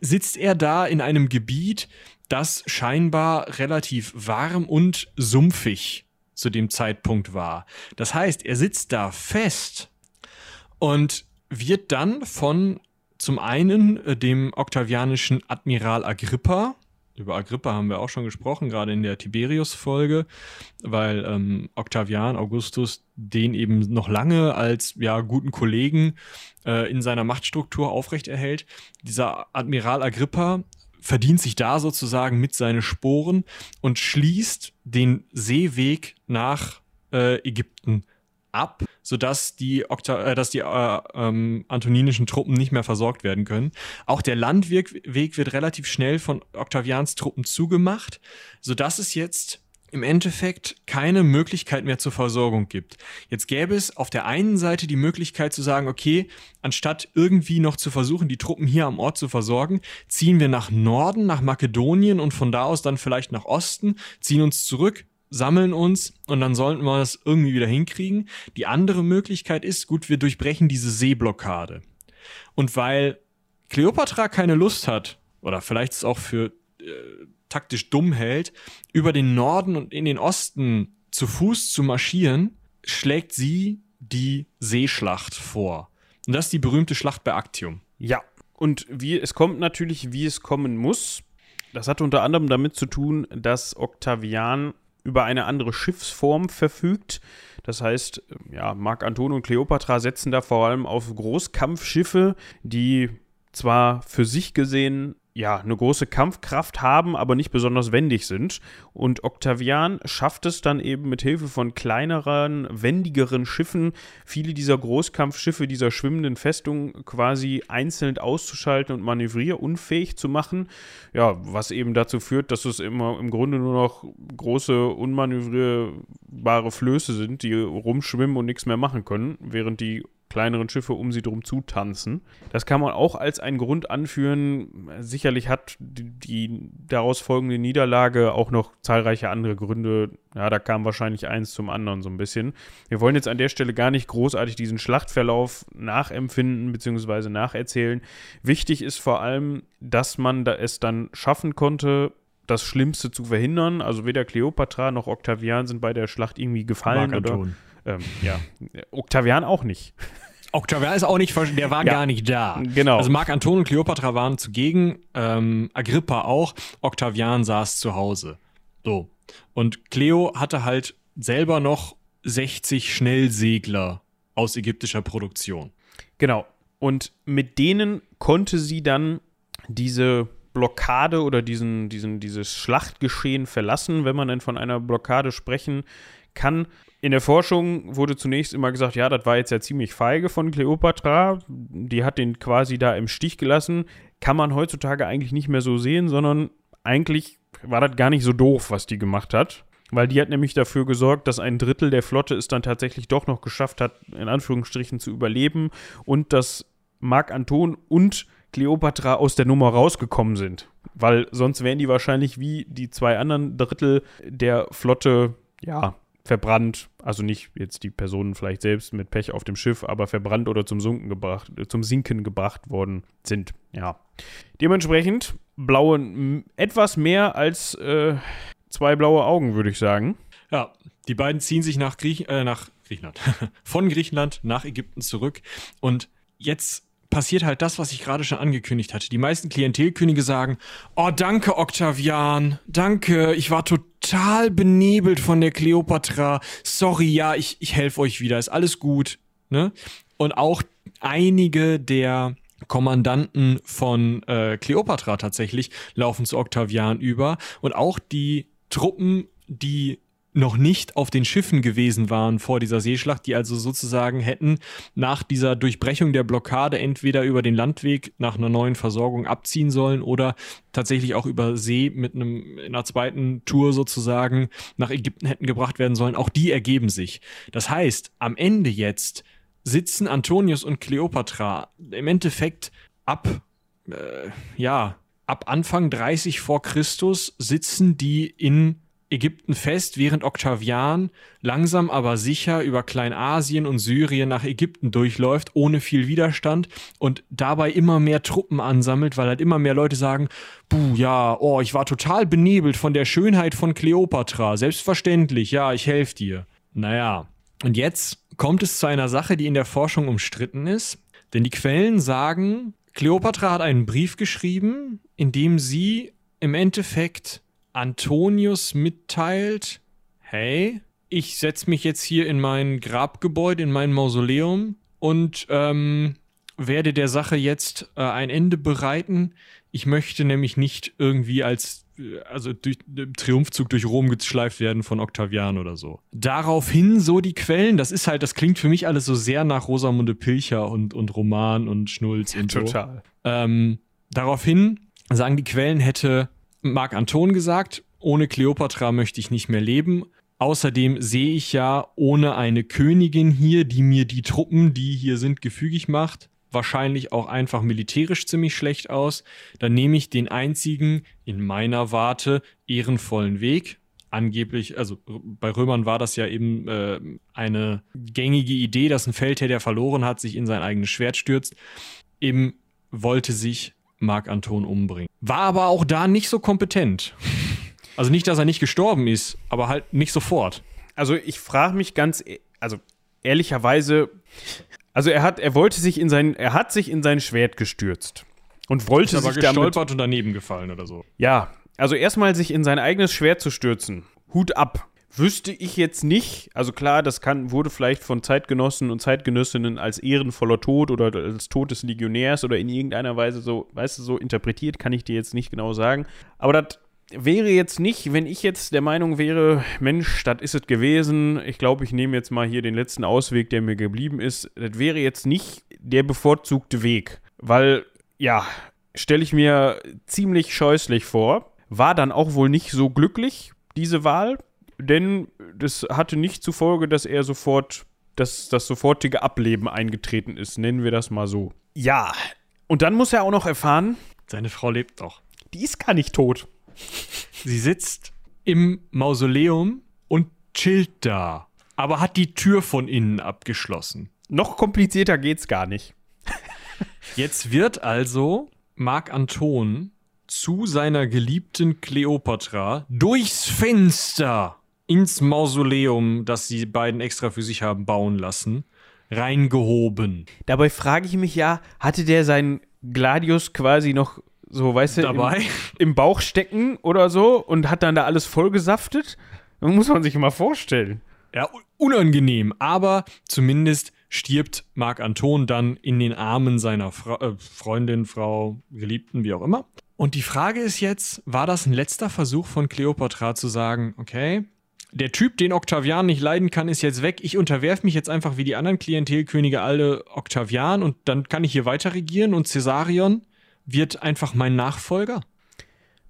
Speaker 2: sitzt er da in einem Gebiet, das scheinbar relativ warm und sumpfig zu dem Zeitpunkt war. Das heißt, er sitzt da fest und wird dann von zum einen äh, dem oktavianischen Admiral Agrippa, über Agrippa haben wir auch schon gesprochen, gerade in der Tiberius-Folge, weil ähm, Octavian Augustus den eben noch lange als ja, guten Kollegen äh, in seiner Machtstruktur aufrechterhält. Dieser Admiral Agrippa verdient sich da sozusagen mit seinen Sporen und schließt den Seeweg nach äh, Ägypten ab, sodass die, Okta äh, dass die äh, ähm, antoninischen Truppen nicht mehr versorgt werden können. Auch der Landweg wird relativ schnell von Octavians Truppen zugemacht, sodass es jetzt im Endeffekt keine Möglichkeit mehr zur Versorgung gibt. Jetzt gäbe es auf der einen Seite die Möglichkeit zu sagen, okay, anstatt irgendwie noch zu versuchen, die Truppen hier am Ort zu versorgen, ziehen wir nach Norden, nach Makedonien und von da aus dann vielleicht nach Osten, ziehen uns zurück, sammeln uns und dann sollten wir das irgendwie wieder hinkriegen. Die andere Möglichkeit ist, gut, wir durchbrechen diese Seeblockade. Und weil Kleopatra keine Lust hat, oder vielleicht es auch für äh, taktisch dumm hält, über den Norden und in den Osten zu Fuß zu marschieren, schlägt sie die Seeschlacht vor. Und das ist die berühmte Schlacht bei Actium.
Speaker 1: Ja, und wie es kommt natürlich, wie es kommen muss. Das hat unter anderem damit zu tun, dass Octavian über eine andere Schiffsform verfügt. Das heißt, ja, Marc Anton und Cleopatra setzen da vor allem auf Großkampfschiffe, die zwar für sich gesehen ja, eine große Kampfkraft haben, aber nicht besonders wendig sind. Und Octavian schafft es dann eben mit Hilfe von kleineren, wendigeren Schiffen, viele dieser Großkampfschiffe, dieser schwimmenden Festung quasi einzeln auszuschalten und manövrierunfähig zu machen. Ja, was eben dazu führt, dass es immer im Grunde nur noch große, unmanövrierbare Flöße sind, die rumschwimmen und nichts mehr machen können, während die kleineren Schiffe um sie drum zutanzen. Das kann man auch als einen Grund anführen. Sicherlich hat die, die daraus folgende Niederlage auch noch zahlreiche andere Gründe. Ja, da kam wahrscheinlich eins zum anderen so ein bisschen. Wir wollen jetzt an der Stelle gar nicht großartig diesen Schlachtverlauf nachempfinden bzw. nacherzählen. Wichtig ist vor allem, dass man da es dann schaffen konnte, das Schlimmste zu verhindern. Also weder Kleopatra noch Octavian sind bei der Schlacht irgendwie gefallen.
Speaker 2: Marc
Speaker 1: oder, ähm, ja, Octavian auch nicht.
Speaker 2: Octavian ist auch nicht, der war
Speaker 1: Ja.
Speaker 2: gar nicht da.
Speaker 1: Genau.
Speaker 2: Also Marc Anton und Cleopatra waren zugegen, ähm, Agrippa auch, Octavian saß zu Hause. So. Und Cleo hatte halt selber noch 60 Schnellsegler aus ägyptischer Produktion.
Speaker 1: Genau. Und mit denen konnte sie dann diese Blockade oder diesen, diesen, dieses Schlachtgeschehen verlassen, wenn man denn von einer Blockade sprechen kann. In der Forschung wurde zunächst immer gesagt, ja, das war jetzt ja ziemlich feige von Kleopatra. Die hat den quasi da im Stich gelassen. Kann man heutzutage eigentlich nicht mehr so sehen, sondern eigentlich war das gar nicht so doof, was die gemacht hat. Weil die hat nämlich dafür gesorgt, dass ein Drittel der Flotte es dann tatsächlich doch noch geschafft hat, in Anführungsstrichen zu überleben und dass Marc Anton und Kleopatra aus der Nummer rausgekommen sind. Weil sonst wären die wahrscheinlich wie die zwei anderen Drittel der Flotte, ja, verbrannt. Also nicht jetzt die Personen vielleicht selbst mit Pech auf dem Schiff, aber verbrannt oder zum Sunken gebracht, äh, zum Sinken gebracht worden sind. Ja. Dementsprechend blaue, etwas mehr als äh, zwei blaue Augen, würde ich sagen.
Speaker 2: Ja, die beiden ziehen sich nach, Griech äh, nach Griechenland, von Griechenland nach Ägypten zurück. Und jetzt passiert halt das, was ich gerade schon angekündigt hatte. Die meisten Klientelkönige sagen, oh danke Octavian, danke, ich war total benebelt von der Kleopatra. Sorry, ja, ich, ich helfe euch wieder, ist alles gut. Ne? Und auch einige der Kommandanten von äh, Kleopatra tatsächlich laufen zu Octavian über und auch die Truppen, die noch nicht auf den Schiffen gewesen waren vor dieser Seeschlacht, die also sozusagen hätten nach dieser Durchbrechung der Blockade entweder über den Landweg nach einer neuen Versorgung abziehen sollen oder tatsächlich auch über See mit einem in einer zweiten Tour sozusagen nach Ägypten hätten gebracht werden sollen. Auch die ergeben sich. Das heißt, am Ende jetzt sitzen Antonius und Kleopatra im Endeffekt ab äh, ja ab Anfang 30 vor Christus sitzen die in Ägypten fest, während Octavian langsam aber sicher über Kleinasien und Syrien nach Ägypten durchläuft, ohne viel Widerstand und dabei immer mehr Truppen ansammelt, weil halt immer mehr Leute sagen, buh, ja, oh, ich war total benebelt von der Schönheit von Kleopatra, selbstverständlich, ja, ich helfe dir. Naja, und jetzt kommt es zu einer Sache, die in der Forschung umstritten ist, denn die Quellen sagen, Kleopatra hat einen Brief geschrieben, in dem sie im Endeffekt Antonius mitteilt, hey, ich setze mich jetzt hier in mein Grabgebäude, in mein Mausoleum und ähm, werde der Sache jetzt äh, ein Ende bereiten. Ich möchte nämlich nicht irgendwie als, äh, also durch Triumphzug durch Rom geschleift werden von Octavian oder so. Daraufhin so die Quellen, das ist halt, das klingt für mich alles so sehr nach Rosamunde Pilcher und, und Roman und Schnulz und so.
Speaker 1: Total.
Speaker 2: Ähm, daraufhin sagen die Quellen, hätte Marc Anton gesagt, ohne Kleopatra möchte ich nicht mehr leben. Außerdem sehe ich ja ohne eine Königin hier, die mir die Truppen, die hier sind, gefügig macht, wahrscheinlich auch einfach militärisch ziemlich schlecht aus. Dann nehme ich den einzigen in meiner Warte ehrenvollen Weg. Angeblich, also bei Römern war das ja eben äh, eine gängige Idee, dass ein Feldherr, der verloren hat, sich in sein eigenes Schwert stürzt. Eben wollte sich Marc Anton umbringen. War aber auch da nicht so kompetent. Also nicht, dass er nicht gestorben ist, aber halt nicht sofort.
Speaker 1: Also ich frage mich ganz, e- also ehrlicherweise, also er hat, er wollte sich in sein, er hat sich in sein Schwert gestürzt und wollte
Speaker 2: Ist aber
Speaker 1: sich damit,
Speaker 2: gestolpert und daneben gefallen oder so.
Speaker 1: ja, also erstmal sich in sein eigenes Schwert zu stürzen, Hut ab. Wüsste ich jetzt nicht, also klar, das kann, wurde vielleicht von Zeitgenossen und Zeitgenössinnen als ehrenvoller Tod oder als Tod des Legionärs oder in irgendeiner Weise so, weißt du, so interpretiert, kann ich dir jetzt nicht genau sagen. Aber das wäre jetzt nicht, wenn ich jetzt der Meinung wäre, Mensch, das ist es gewesen. Ich glaube, ich nehme jetzt mal hier den letzten Ausweg, der mir geblieben ist. Das wäre jetzt nicht der bevorzugte Weg, weil, ja, stelle ich mir ziemlich scheußlich vor. War dann auch wohl nicht so glücklich, diese Wahl, denn das hatte nicht zur Folge, dass er sofort, dass das sofortige Ableben eingetreten ist, nennen wir das mal so. Ja, und dann muss er auch noch erfahren,
Speaker 2: Seine Frau lebt doch.
Speaker 1: die ist gar nicht tot.
Speaker 2: Sie sitzt im Mausoleum und chillt da, aber hat die Tür von innen abgeschlossen.
Speaker 1: Noch komplizierter geht's gar nicht.
Speaker 2: Jetzt wird also Marc Anton zu seiner geliebten Kleopatra durchs Fenster ins Mausoleum, das die beiden extra für sich haben bauen lassen, reingehoben.
Speaker 1: Dabei frage ich mich ja, hatte der seinen Gladius quasi noch so, weißt du,
Speaker 2: Dabei?
Speaker 1: Im, im Bauch stecken oder so und hat dann da alles vollgesaftet? Das muss man sich mal vorstellen.
Speaker 2: Ja, unangenehm, aber zumindest stirbt Marc Anton dann in den Armen seiner Fra äh, Freundin, Frau, Geliebten, wie auch immer. Und die Frage ist jetzt, war das ein letzter Versuch von Kleopatra zu sagen, okay, der Typ, den Octavian nicht leiden kann, ist jetzt weg. Ich unterwerfe mich jetzt einfach wie die anderen Klientelkönige alle Octavian und dann kann ich hier weiter regieren und Caesarion wird einfach mein Nachfolger?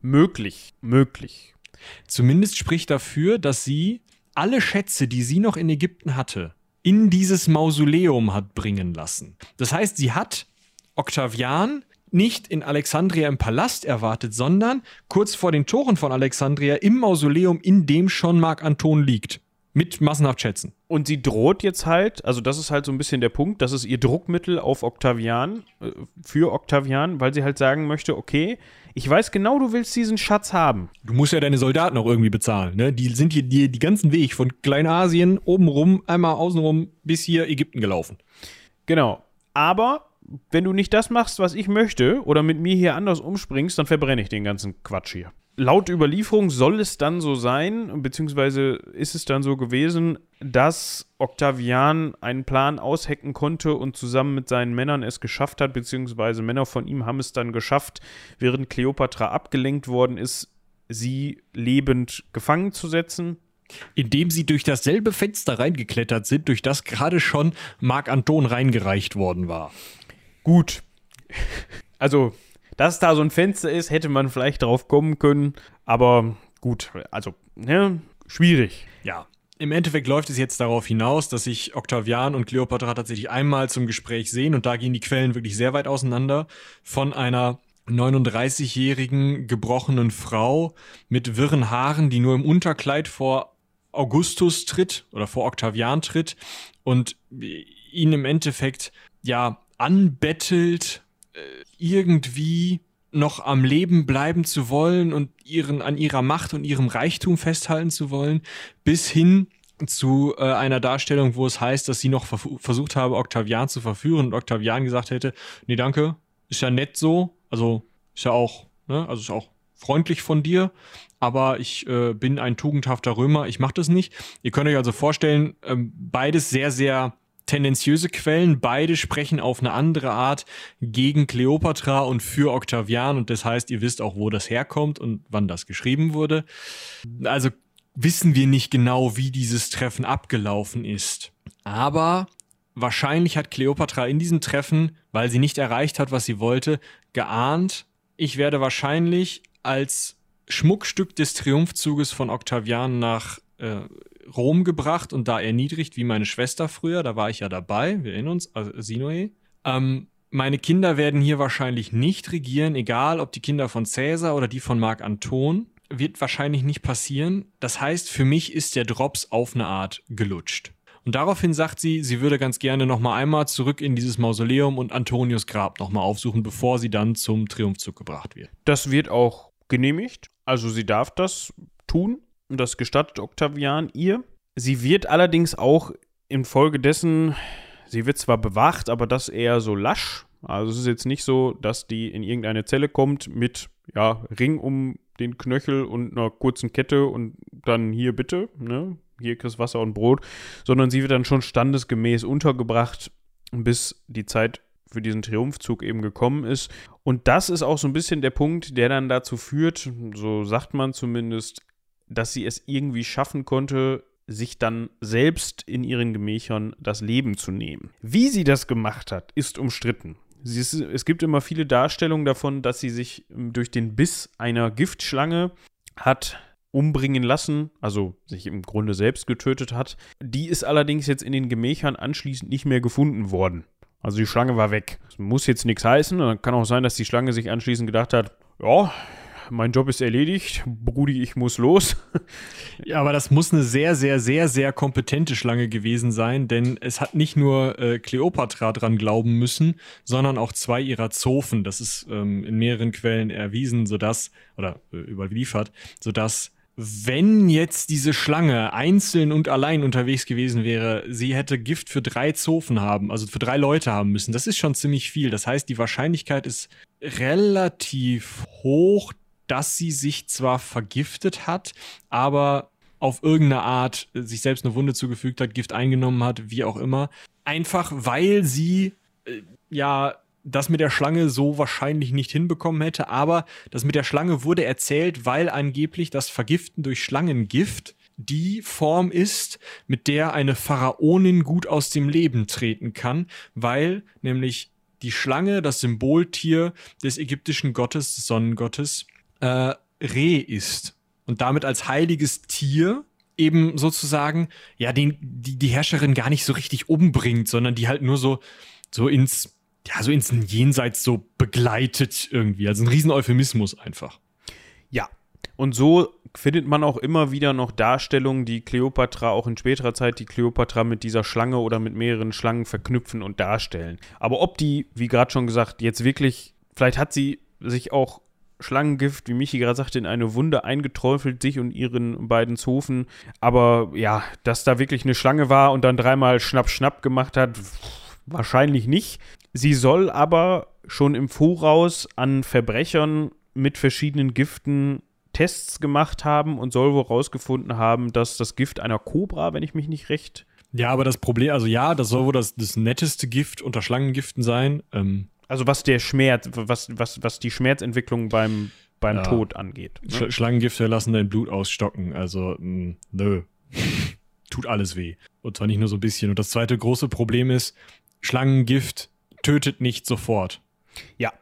Speaker 1: Möglich, möglich.
Speaker 2: Zumindest spricht dafür, dass sie alle Schätze, die sie noch in Ägypten hatte, in dieses Mausoleum hat bringen lassen. Das heißt, sie hat Octavian nicht in Alexandria im Palast erwartet, sondern kurz vor den Toren von Alexandria im Mausoleum, in dem schon Marc Anton liegt. Mit massenhaft Schätzen.
Speaker 1: Und sie droht jetzt halt, also das ist halt so ein bisschen der Punkt, das ist ihr Druckmittel auf Octavian, äh, für Octavian, weil sie halt sagen möchte, okay, ich weiß genau, du willst diesen Schatz haben.
Speaker 2: Du musst ja deine Soldaten auch irgendwie bezahlen, ne? Die sind hier die, die ganzen Weg von Kleinasien oben rum, einmal außenrum bis hier Ägypten gelaufen.
Speaker 1: Genau. Aber wenn du nicht das machst, was ich möchte, oder mit mir hier anders umspringst, dann verbrenne ich den ganzen Quatsch hier. Laut Überlieferung soll es dann so sein, beziehungsweise ist es dann so gewesen, dass Octavian einen Plan aushecken konnte und zusammen mit seinen Männern es geschafft hat, beziehungsweise Männer von ihm haben es dann geschafft, während Kleopatra abgelenkt worden ist, sie lebend gefangen zu setzen.
Speaker 2: indem sie durch dasselbe Fenster reingeklettert sind, durch das gerade schon Marc Anton reingereicht worden war.
Speaker 1: Gut. Also, dass da so ein Fenster ist, hätte man vielleicht drauf kommen können. Aber gut, also, ne, schwierig.
Speaker 2: Ja. Im Endeffekt läuft es jetzt darauf hinaus, dass sich Octavian und Kleopatra tatsächlich einmal zum Gespräch sehen und da gehen die Quellen wirklich sehr weit auseinander von einer 39-jährigen gebrochenen Frau mit wirren Haaren, die nur im Unterkleid vor Augustus tritt oder vor Octavian tritt und ihn im Endeffekt ja anbettelt, äh, irgendwie noch am Leben bleiben zu wollen und ihren an ihrer Macht und ihrem Reichtum festhalten zu wollen, bis hin zu äh, einer Darstellung, wo es heißt, dass sie noch verfu- versucht habe, Octavian zu verführen und Octavian gesagt hätte, nee, danke, ist ja nett so, also ist ja auch, ne, also ist auch freundlich von dir, aber ich äh, bin ein tugendhafter Römer, ich mache das nicht. Ihr könnt euch also vorstellen, ähm, beides sehr, sehr tendenziöse Quellen, beide sprechen auf eine andere Art gegen Kleopatra und für Octavian und das heißt, ihr wisst auch, wo das herkommt und wann das geschrieben wurde. Also wissen wir nicht genau, wie dieses Treffen abgelaufen ist. Aber wahrscheinlich hat Kleopatra in diesem Treffen, weil sie nicht erreicht hat, was sie wollte, geahnt, ich werde wahrscheinlich als Schmuckstück des Triumphzuges von Octavian nach äh, Rom gebracht und da erniedrigt, wie meine Schwester früher, da war ich ja dabei, wir erinnern uns, also Sinoe. Ähm, meine Kinder werden hier wahrscheinlich nicht regieren, egal ob die Kinder von Caesar oder die von Marc Anton, wird wahrscheinlich nicht passieren. Das heißt, für mich ist der Drops auf eine Art gelutscht. Und daraufhin sagt sie, sie würde ganz gerne noch mal einmal zurück in dieses Mausoleum und Antonius Grab noch mal aufsuchen, bevor sie dann zum Triumphzug gebracht wird.
Speaker 1: Das wird auch genehmigt. Also sie darf das tun. Das gestattet Octavian ihr. Sie wird allerdings auch infolgedessen, sie wird zwar bewacht, aber das eher so lasch. Also es ist jetzt nicht so, dass die in irgendeine Zelle kommt mit ja, Ring um den Knöchel und einer kurzen Kette und dann hier bitte, ne? Hier kriegst Wasser und Brot, sondern sie wird dann schon standesgemäß untergebracht, bis die Zeit für diesen Triumphzug eben gekommen ist. Und das ist auch so ein bisschen der Punkt, der dann dazu führt, so sagt man zumindest, dass sie es irgendwie schaffen konnte, sich dann selbst in ihren Gemächern das Leben zu nehmen. Wie sie das gemacht hat, ist umstritten. Ist, es gibt immer viele Darstellungen davon, dass sie sich durch den Biss einer Giftschlange hat umbringen lassen, also sich im Grunde selbst getötet hat. Die ist allerdings jetzt in den Gemächern anschließend nicht mehr gefunden worden. Also die Schlange war weg. Das muss jetzt nichts heißen. Dann kann auch sein, dass die Schlange sich anschließend gedacht hat, ja, mein Job ist erledigt, Brudi, ich muss los.
Speaker 2: Ja, aber das muss eine sehr, sehr, sehr, sehr kompetente Schlange gewesen sein, denn es hat nicht nur äh, dran glauben müssen, sondern auch zwei ihrer Zofen. Das ist ähm, in mehreren Quellen erwiesen, sodass, oder äh, überliefert, sodass wenn jetzt diese Schlange einzeln und allein unterwegs gewesen wäre, sie hätte Gift für drei Zofen haben, also für drei Leute haben müssen. Das ist schon ziemlich viel. Das heißt, die Wahrscheinlichkeit ist relativ hoch, dass sie sich zwar vergiftet hat, aber auf irgendeine Art sich selbst eine Wunde zugefügt hat, Gift eingenommen hat, wie auch immer. Einfach weil sie äh, ja das mit der Schlange so wahrscheinlich nicht hinbekommen hätte, aber das mit der Schlange wurde erzählt, weil angeblich das Vergiften durch Schlangengift die Form ist, mit der eine Pharaonin gut aus dem Leben treten kann, weil nämlich die Schlange das Symboltier des ägyptischen Gottes, des Sonnengottes, äh, Reh ist und damit als heiliges Tier eben sozusagen ja den, die, die Herrscherin gar nicht so richtig umbringt, sondern die halt nur so so ins ja so ins Jenseits so begleitet irgendwie, also ein riesen Euphemismus einfach.
Speaker 1: Ja, und so findet man auch immer wieder noch Darstellungen, die Kleopatra auch in späterer Zeit die Kleopatra mit dieser Schlange oder mit mehreren Schlangen verknüpfen und darstellen. Aber ob die, wie gerade schon gesagt, jetzt wirklich, vielleicht hat sie sich auch Schlangengift, wie Michi gerade sagte, in eine Wunde eingeträufelt, sich und ihren beiden Zofen. Aber ja, dass da wirklich eine Schlange war und dann dreimal Schnapp, Schnapp gemacht hat, wahrscheinlich nicht. Sie soll aber schon im Voraus an Verbrechern mit verschiedenen Giften Tests gemacht haben und soll wohl herausgefunden haben, dass das Gift einer Kobra, wenn ich mich nicht recht.
Speaker 2: Ja, aber das Problem, also ja, das soll wohl das, das netteste Gift unter Schlangengiften sein. Ähm,
Speaker 1: also was der Schmerz, was, was, was die Schmerzentwicklung beim, beim ja. Tod angeht.
Speaker 2: Ne? Sch Schlangengifte lassen dein Blut ausstocken. Also, mh, hm, nö. Tut alles weh. Und zwar nicht nur so ein bisschen. Und das zweite große Problem ist, Schlangengift tötet nicht sofort.
Speaker 1: Ja,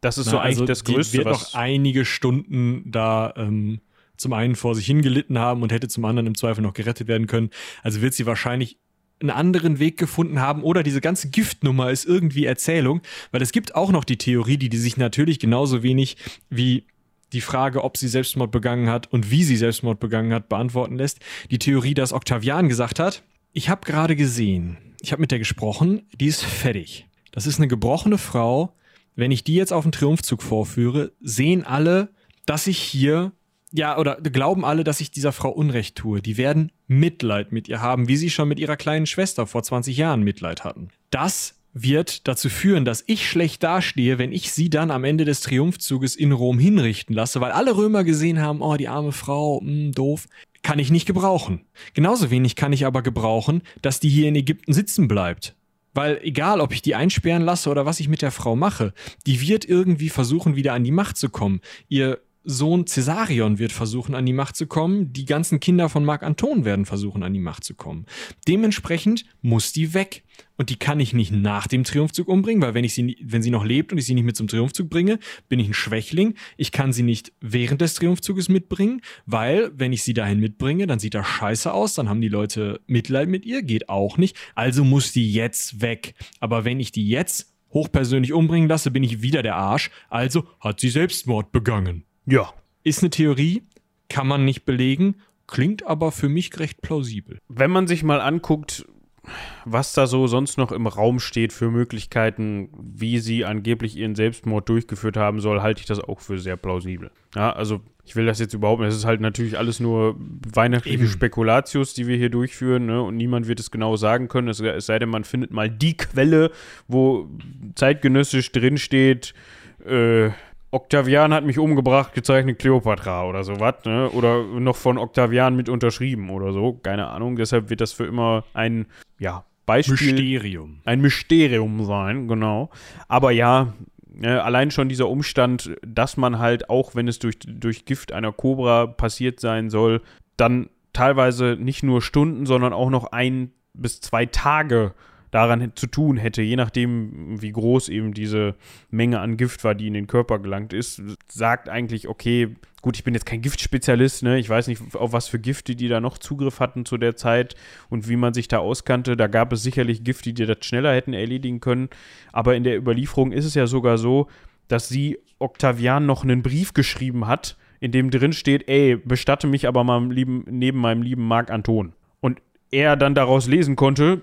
Speaker 1: das ist Na, so eigentlich also das Größte.
Speaker 2: Die wird noch einige Stunden da ähm, zum einen vor sich hingelitten haben und hätte zum anderen im Zweifel noch gerettet werden können. Also wird sie wahrscheinlich einen anderen Weg gefunden haben oder diese ganze Giftnummer ist irgendwie Erzählung, weil es gibt auch noch die Theorie, die, die sich natürlich genauso wenig wie die Frage, ob sie Selbstmord begangen hat und wie sie Selbstmord begangen hat, beantworten lässt. Die Theorie, dass Octavian gesagt hat, ich habe gerade gesehen, ich habe mit der gesprochen, die ist fertig. Das ist eine gebrochene Frau. Wenn ich die jetzt auf den Triumphzug vorführe, sehen alle, dass ich hier ja, oder glauben alle, dass ich dieser Frau Unrecht tue. Die werden Mitleid mit ihr haben, wie sie schon mit ihrer kleinen Schwester vor 20 Jahren Mitleid hatten. Das wird dazu führen, dass ich schlecht dastehe, wenn ich sie dann am Ende des Triumphzuges in Rom hinrichten lasse, weil alle Römer gesehen haben, oh, die arme Frau, mh, hm, doof, kann ich nicht gebrauchen. Genauso wenig kann ich aber gebrauchen, dass die hier in Ägypten sitzen bleibt. Weil egal, ob ich die einsperren lasse oder was ich mit der Frau mache, die wird irgendwie versuchen, wieder an die Macht zu kommen. Ihr Sohn Caesarion wird versuchen, an die Macht zu kommen. Die ganzen Kinder von Marc Anton werden versuchen, an die Macht zu kommen. Dementsprechend muss die weg. Und die kann ich nicht nach dem Triumphzug umbringen, weil wenn ich sie, wenn sie noch lebt und ich sie nicht mit zum Triumphzug bringe, bin ich ein Schwächling. Ich kann sie nicht während des Triumphzuges mitbringen, weil wenn ich sie dahin mitbringe, dann sieht das scheiße aus, dann haben die Leute Mitleid mit ihr, geht auch nicht. Also muss die jetzt weg. Aber wenn ich die jetzt hochpersönlich umbringen lasse, bin ich wieder der Arsch. Also hat sie Selbstmord begangen.
Speaker 1: Ja.
Speaker 2: Ist eine Theorie, kann man nicht belegen, klingt aber für mich recht plausibel.
Speaker 1: Wenn man sich mal anguckt, was da so sonst noch im Raum steht für Möglichkeiten, wie sie angeblich ihren Selbstmord durchgeführt haben soll, halte ich das auch für sehr plausibel. Ja, also ich will das jetzt überhaupt nicht. Es ist halt natürlich alles nur weihnachtliche
Speaker 2: Eben.
Speaker 1: Spekulatius, die wir hier durchführen, ne? Und niemand wird es genau sagen können. Es, es sei denn, man findet mal die Quelle, wo zeitgenössisch drinsteht, äh, Octavian hat mich umgebracht, gezeichnet Kleopatra oder sowas, ne? Oder noch von Octavian mit unterschrieben oder so. Keine Ahnung. Deshalb wird das für immer ein, ja, Beispiel
Speaker 2: Mysterium.
Speaker 1: ein Mysterium sein, genau. Aber ja, äh, allein schon dieser Umstand, dass man halt, auch wenn es durch, durch Gift einer Kobra passiert sein soll, dann teilweise nicht nur Stunden, sondern auch noch ein bis zwei Tage daran zu tun hätte, je nachdem, wie groß eben diese Menge an Gift war, die in den Körper gelangt ist, sagt eigentlich, okay, gut, ich bin jetzt kein Giftspezialist, ne? Ich weiß nicht, auf was für Gifte die da noch Zugriff hatten zu der Zeit und wie man sich da auskannte. Da gab es sicherlich Gifte, die das schneller hätten erledigen können. Aber in der Überlieferung ist es ja sogar so, dass sie Octavian noch einen Brief geschrieben hat, in dem drin steht, ey, bestatte mich aber mal lieben, neben meinem lieben Marc Anton. Und er dann daraus lesen konnte,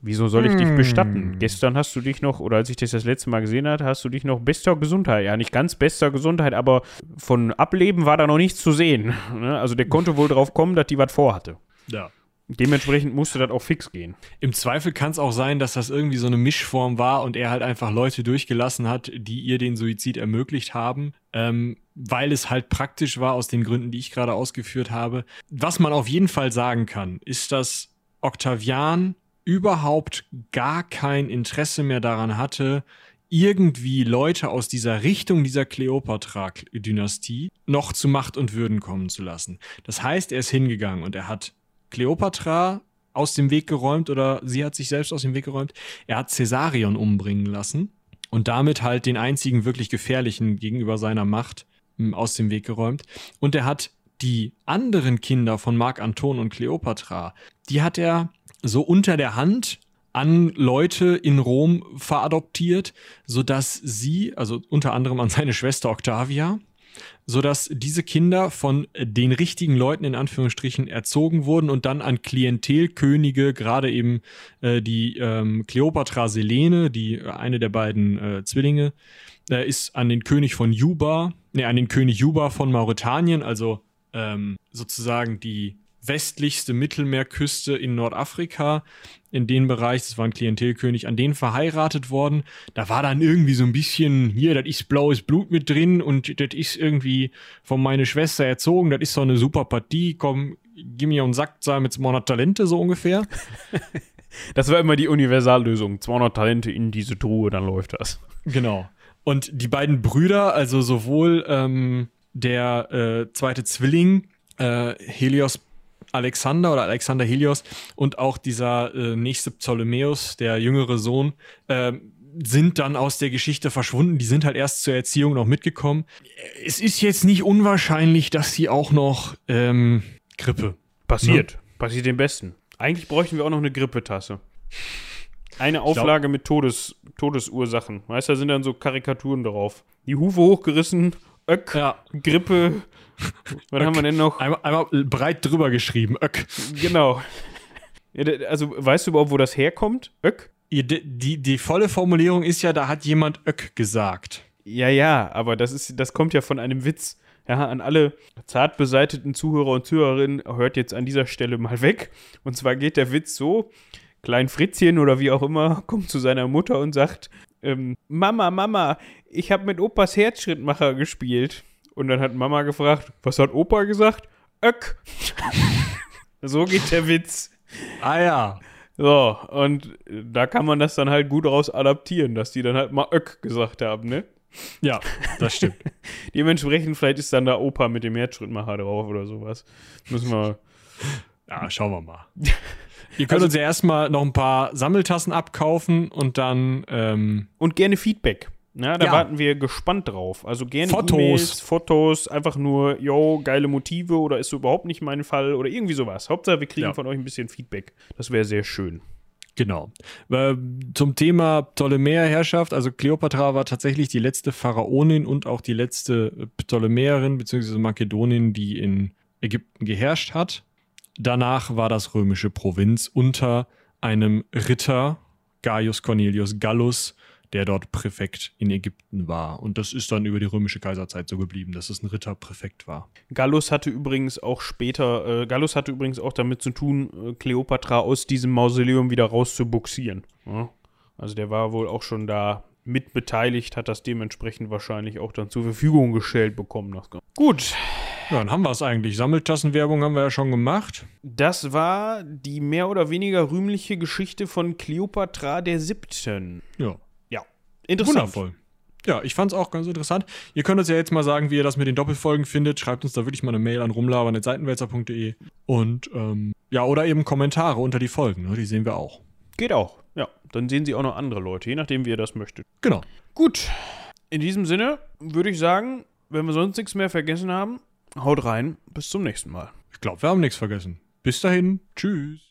Speaker 1: wieso soll ich dich bestatten? Gestern hast du dich noch, oder als ich dich das letzte Mal gesehen hatte, hast du dich noch bester Gesundheit, ja nicht ganz bester Gesundheit, aber von Ableben war da noch nichts zu sehen. Ne? Also der konnte wohl drauf kommen, dass die was vorhatte.
Speaker 2: Ja.
Speaker 1: Dementsprechend musste das auch fix gehen.
Speaker 2: Im Zweifel kann es auch sein, dass das irgendwie so eine Mischform war und er halt einfach Leute durchgelassen hat, die ihr den Suizid ermöglicht haben, ähm, weil es halt praktisch war aus den Gründen, die ich gerade ausgeführt habe. Was man auf jeden Fall sagen kann, ist, dass Octavian überhaupt gar kein Interesse mehr daran hatte, irgendwie Leute aus dieser Richtung dieser Kleopatra-Dynastie noch zu Macht und Würden kommen zu lassen. Das heißt, er ist hingegangen und er hat Kleopatra aus dem Weg geräumt oder sie hat sich selbst aus dem Weg geräumt. Er hat Caesarion umbringen lassen und damit halt den einzigen wirklich gefährlichen gegenüber seiner Macht m, aus dem Weg geräumt. Und er hat die anderen Kinder von Marc Anton und Kleopatra, die hat er so unter der Hand an Leute in Rom veradoptiert, sodass sie, also unter anderem an seine Schwester Octavia, sodass diese Kinder von den richtigen Leuten in Anführungsstrichen erzogen wurden und dann an Klientelkönige, gerade eben äh, die ähm, Kleopatra Selene, die äh, eine der beiden äh, Zwillinge, äh, ist an den König von Juba, ne, an den König Juba von Mauretanien, also ähm, sozusagen die westlichste Mittelmeerküste in Nordafrika, in den Bereich, das war ein Klientelkönig, an den verheiratet worden. Da war dann irgendwie so ein bisschen, hier, das ist blaues Blut mit drin und das ist irgendwie von meiner Schwester erzogen, das ist so eine super Partie, komm, gib mir einen Sack, sei mit 200 Talente, so ungefähr.
Speaker 1: Das war immer die Universallösung. 200 Talente in diese Truhe, dann läuft das.
Speaker 2: Genau. Und die beiden Brüder, also sowohl ähm, der äh, zweite Zwilling, äh, Helios Alexander oder Alexander Helios und auch dieser äh, nächste Ptolemäus, der jüngere Sohn, äh, sind dann aus der Geschichte verschwunden. Die sind halt erst zur Erziehung noch mitgekommen. Es ist jetzt nicht unwahrscheinlich, dass sie auch noch ähm, Grippe.
Speaker 1: Passiert. Passiert dem Besten. Eigentlich bräuchten wir auch noch eine Grippetasse. Eine Auflage mit Todes, Todesursachen. Weißt du, da sind dann so Karikaturen drauf. Die Hufe hochgerissen, Öck,
Speaker 2: Ja.
Speaker 1: Grippe. Was haben wir denn noch?
Speaker 2: Einmal, einmal breit drüber geschrieben. Öck.
Speaker 1: Genau. Also, weißt du überhaupt, wo das herkommt? Öck?
Speaker 2: Die, die, die volle Formulierung ist ja, da hat jemand Öck gesagt.
Speaker 1: Ja, ja, aber das ist, das kommt ja von einem Witz. Ja, an alle zart beseiteten Zuhörer und Zuhörerinnen hört jetzt an dieser Stelle mal weg. Und zwar geht der Witz so: Klein Fritzchen oder wie auch immer kommt zu seiner Mutter und sagt: ähm, Mama, Mama, ich habe mit Opas Herzschrittmacher gespielt. Und dann hat Mama gefragt: Was hat Opa gesagt? Öck. so geht der Witz.
Speaker 2: Ah ja.
Speaker 1: So, und da kann man das dann halt gut raus adaptieren, dass die dann halt mal Öck gesagt haben, ne?
Speaker 2: Ja, das stimmt.
Speaker 1: Dementsprechend, vielleicht ist dann da Opa mit dem Herzschrittmacher drauf oder sowas. Müssen wir.
Speaker 2: Ja, schauen wir mal. Ihr könnt uns ja erstmal noch ein paar Sammeltassen abkaufen und dann ähm,
Speaker 1: Und gerne Feedback. Na, da
Speaker 2: Ja.
Speaker 1: warten wir gespannt drauf. Also gerne
Speaker 2: Fotos.
Speaker 1: E-Mails, Fotos, einfach nur, yo, geile Motive oder ist so überhaupt nicht mein Fall oder irgendwie sowas. Hauptsache, wir kriegen
Speaker 2: Ja.
Speaker 1: von euch ein bisschen Feedback. Das wäre sehr schön.
Speaker 2: Genau. Äh, Zum Thema Ptolemäerherrschaft, also Kleopatra war tatsächlich die letzte Pharaonin und auch die letzte Ptolemäerin bzw. Makedonin, die in Ägypten geherrscht hat. Danach war das römische Provinz unter einem Ritter, Gaius Cornelius Gallus, der dort Präfekt in Ägypten war. Und das ist dann über die römische Kaiserzeit so geblieben, dass es ein Ritterpräfekt war.
Speaker 1: Gallus hatte übrigens auch später, äh, Gallus hatte übrigens auch damit zu tun, äh, Kleopatra aus diesem Mausoleum wieder rauszubuxieren. Ja? Also der war wohl auch schon da mitbeteiligt, hat das dementsprechend wahrscheinlich auch dann zur Verfügung gestellt bekommen. Gut.
Speaker 2: Ja, dann haben wir es eigentlich. Sammeltassenwerbung haben wir ja schon gemacht.
Speaker 1: Das war die mehr oder weniger rühmliche Geschichte von Kleopatra der Siebten.
Speaker 2: Ja.
Speaker 1: Ja. Interessant.
Speaker 2: Wundervoll. Ja, ich fand es auch ganz interessant. Ihr könnt uns ja jetzt mal sagen, wie ihr das mit den Doppelfolgen findet. Schreibt uns da wirklich mal eine Mail an rumlabern.seitenwälzer.de und ähm, ja, oder eben Kommentare unter die Folgen. Ne? Die sehen wir auch.
Speaker 1: Geht auch. Ja, dann sehen sie auch noch andere Leute, je nachdem, wie ihr das möchtet.
Speaker 2: Genau.
Speaker 1: Gut. In diesem Sinne würde ich sagen, wenn wir sonst nichts mehr vergessen haben, haut rein. Bis zum nächsten Mal.
Speaker 2: Ich glaube, wir haben nichts vergessen. Bis dahin. Tschüss.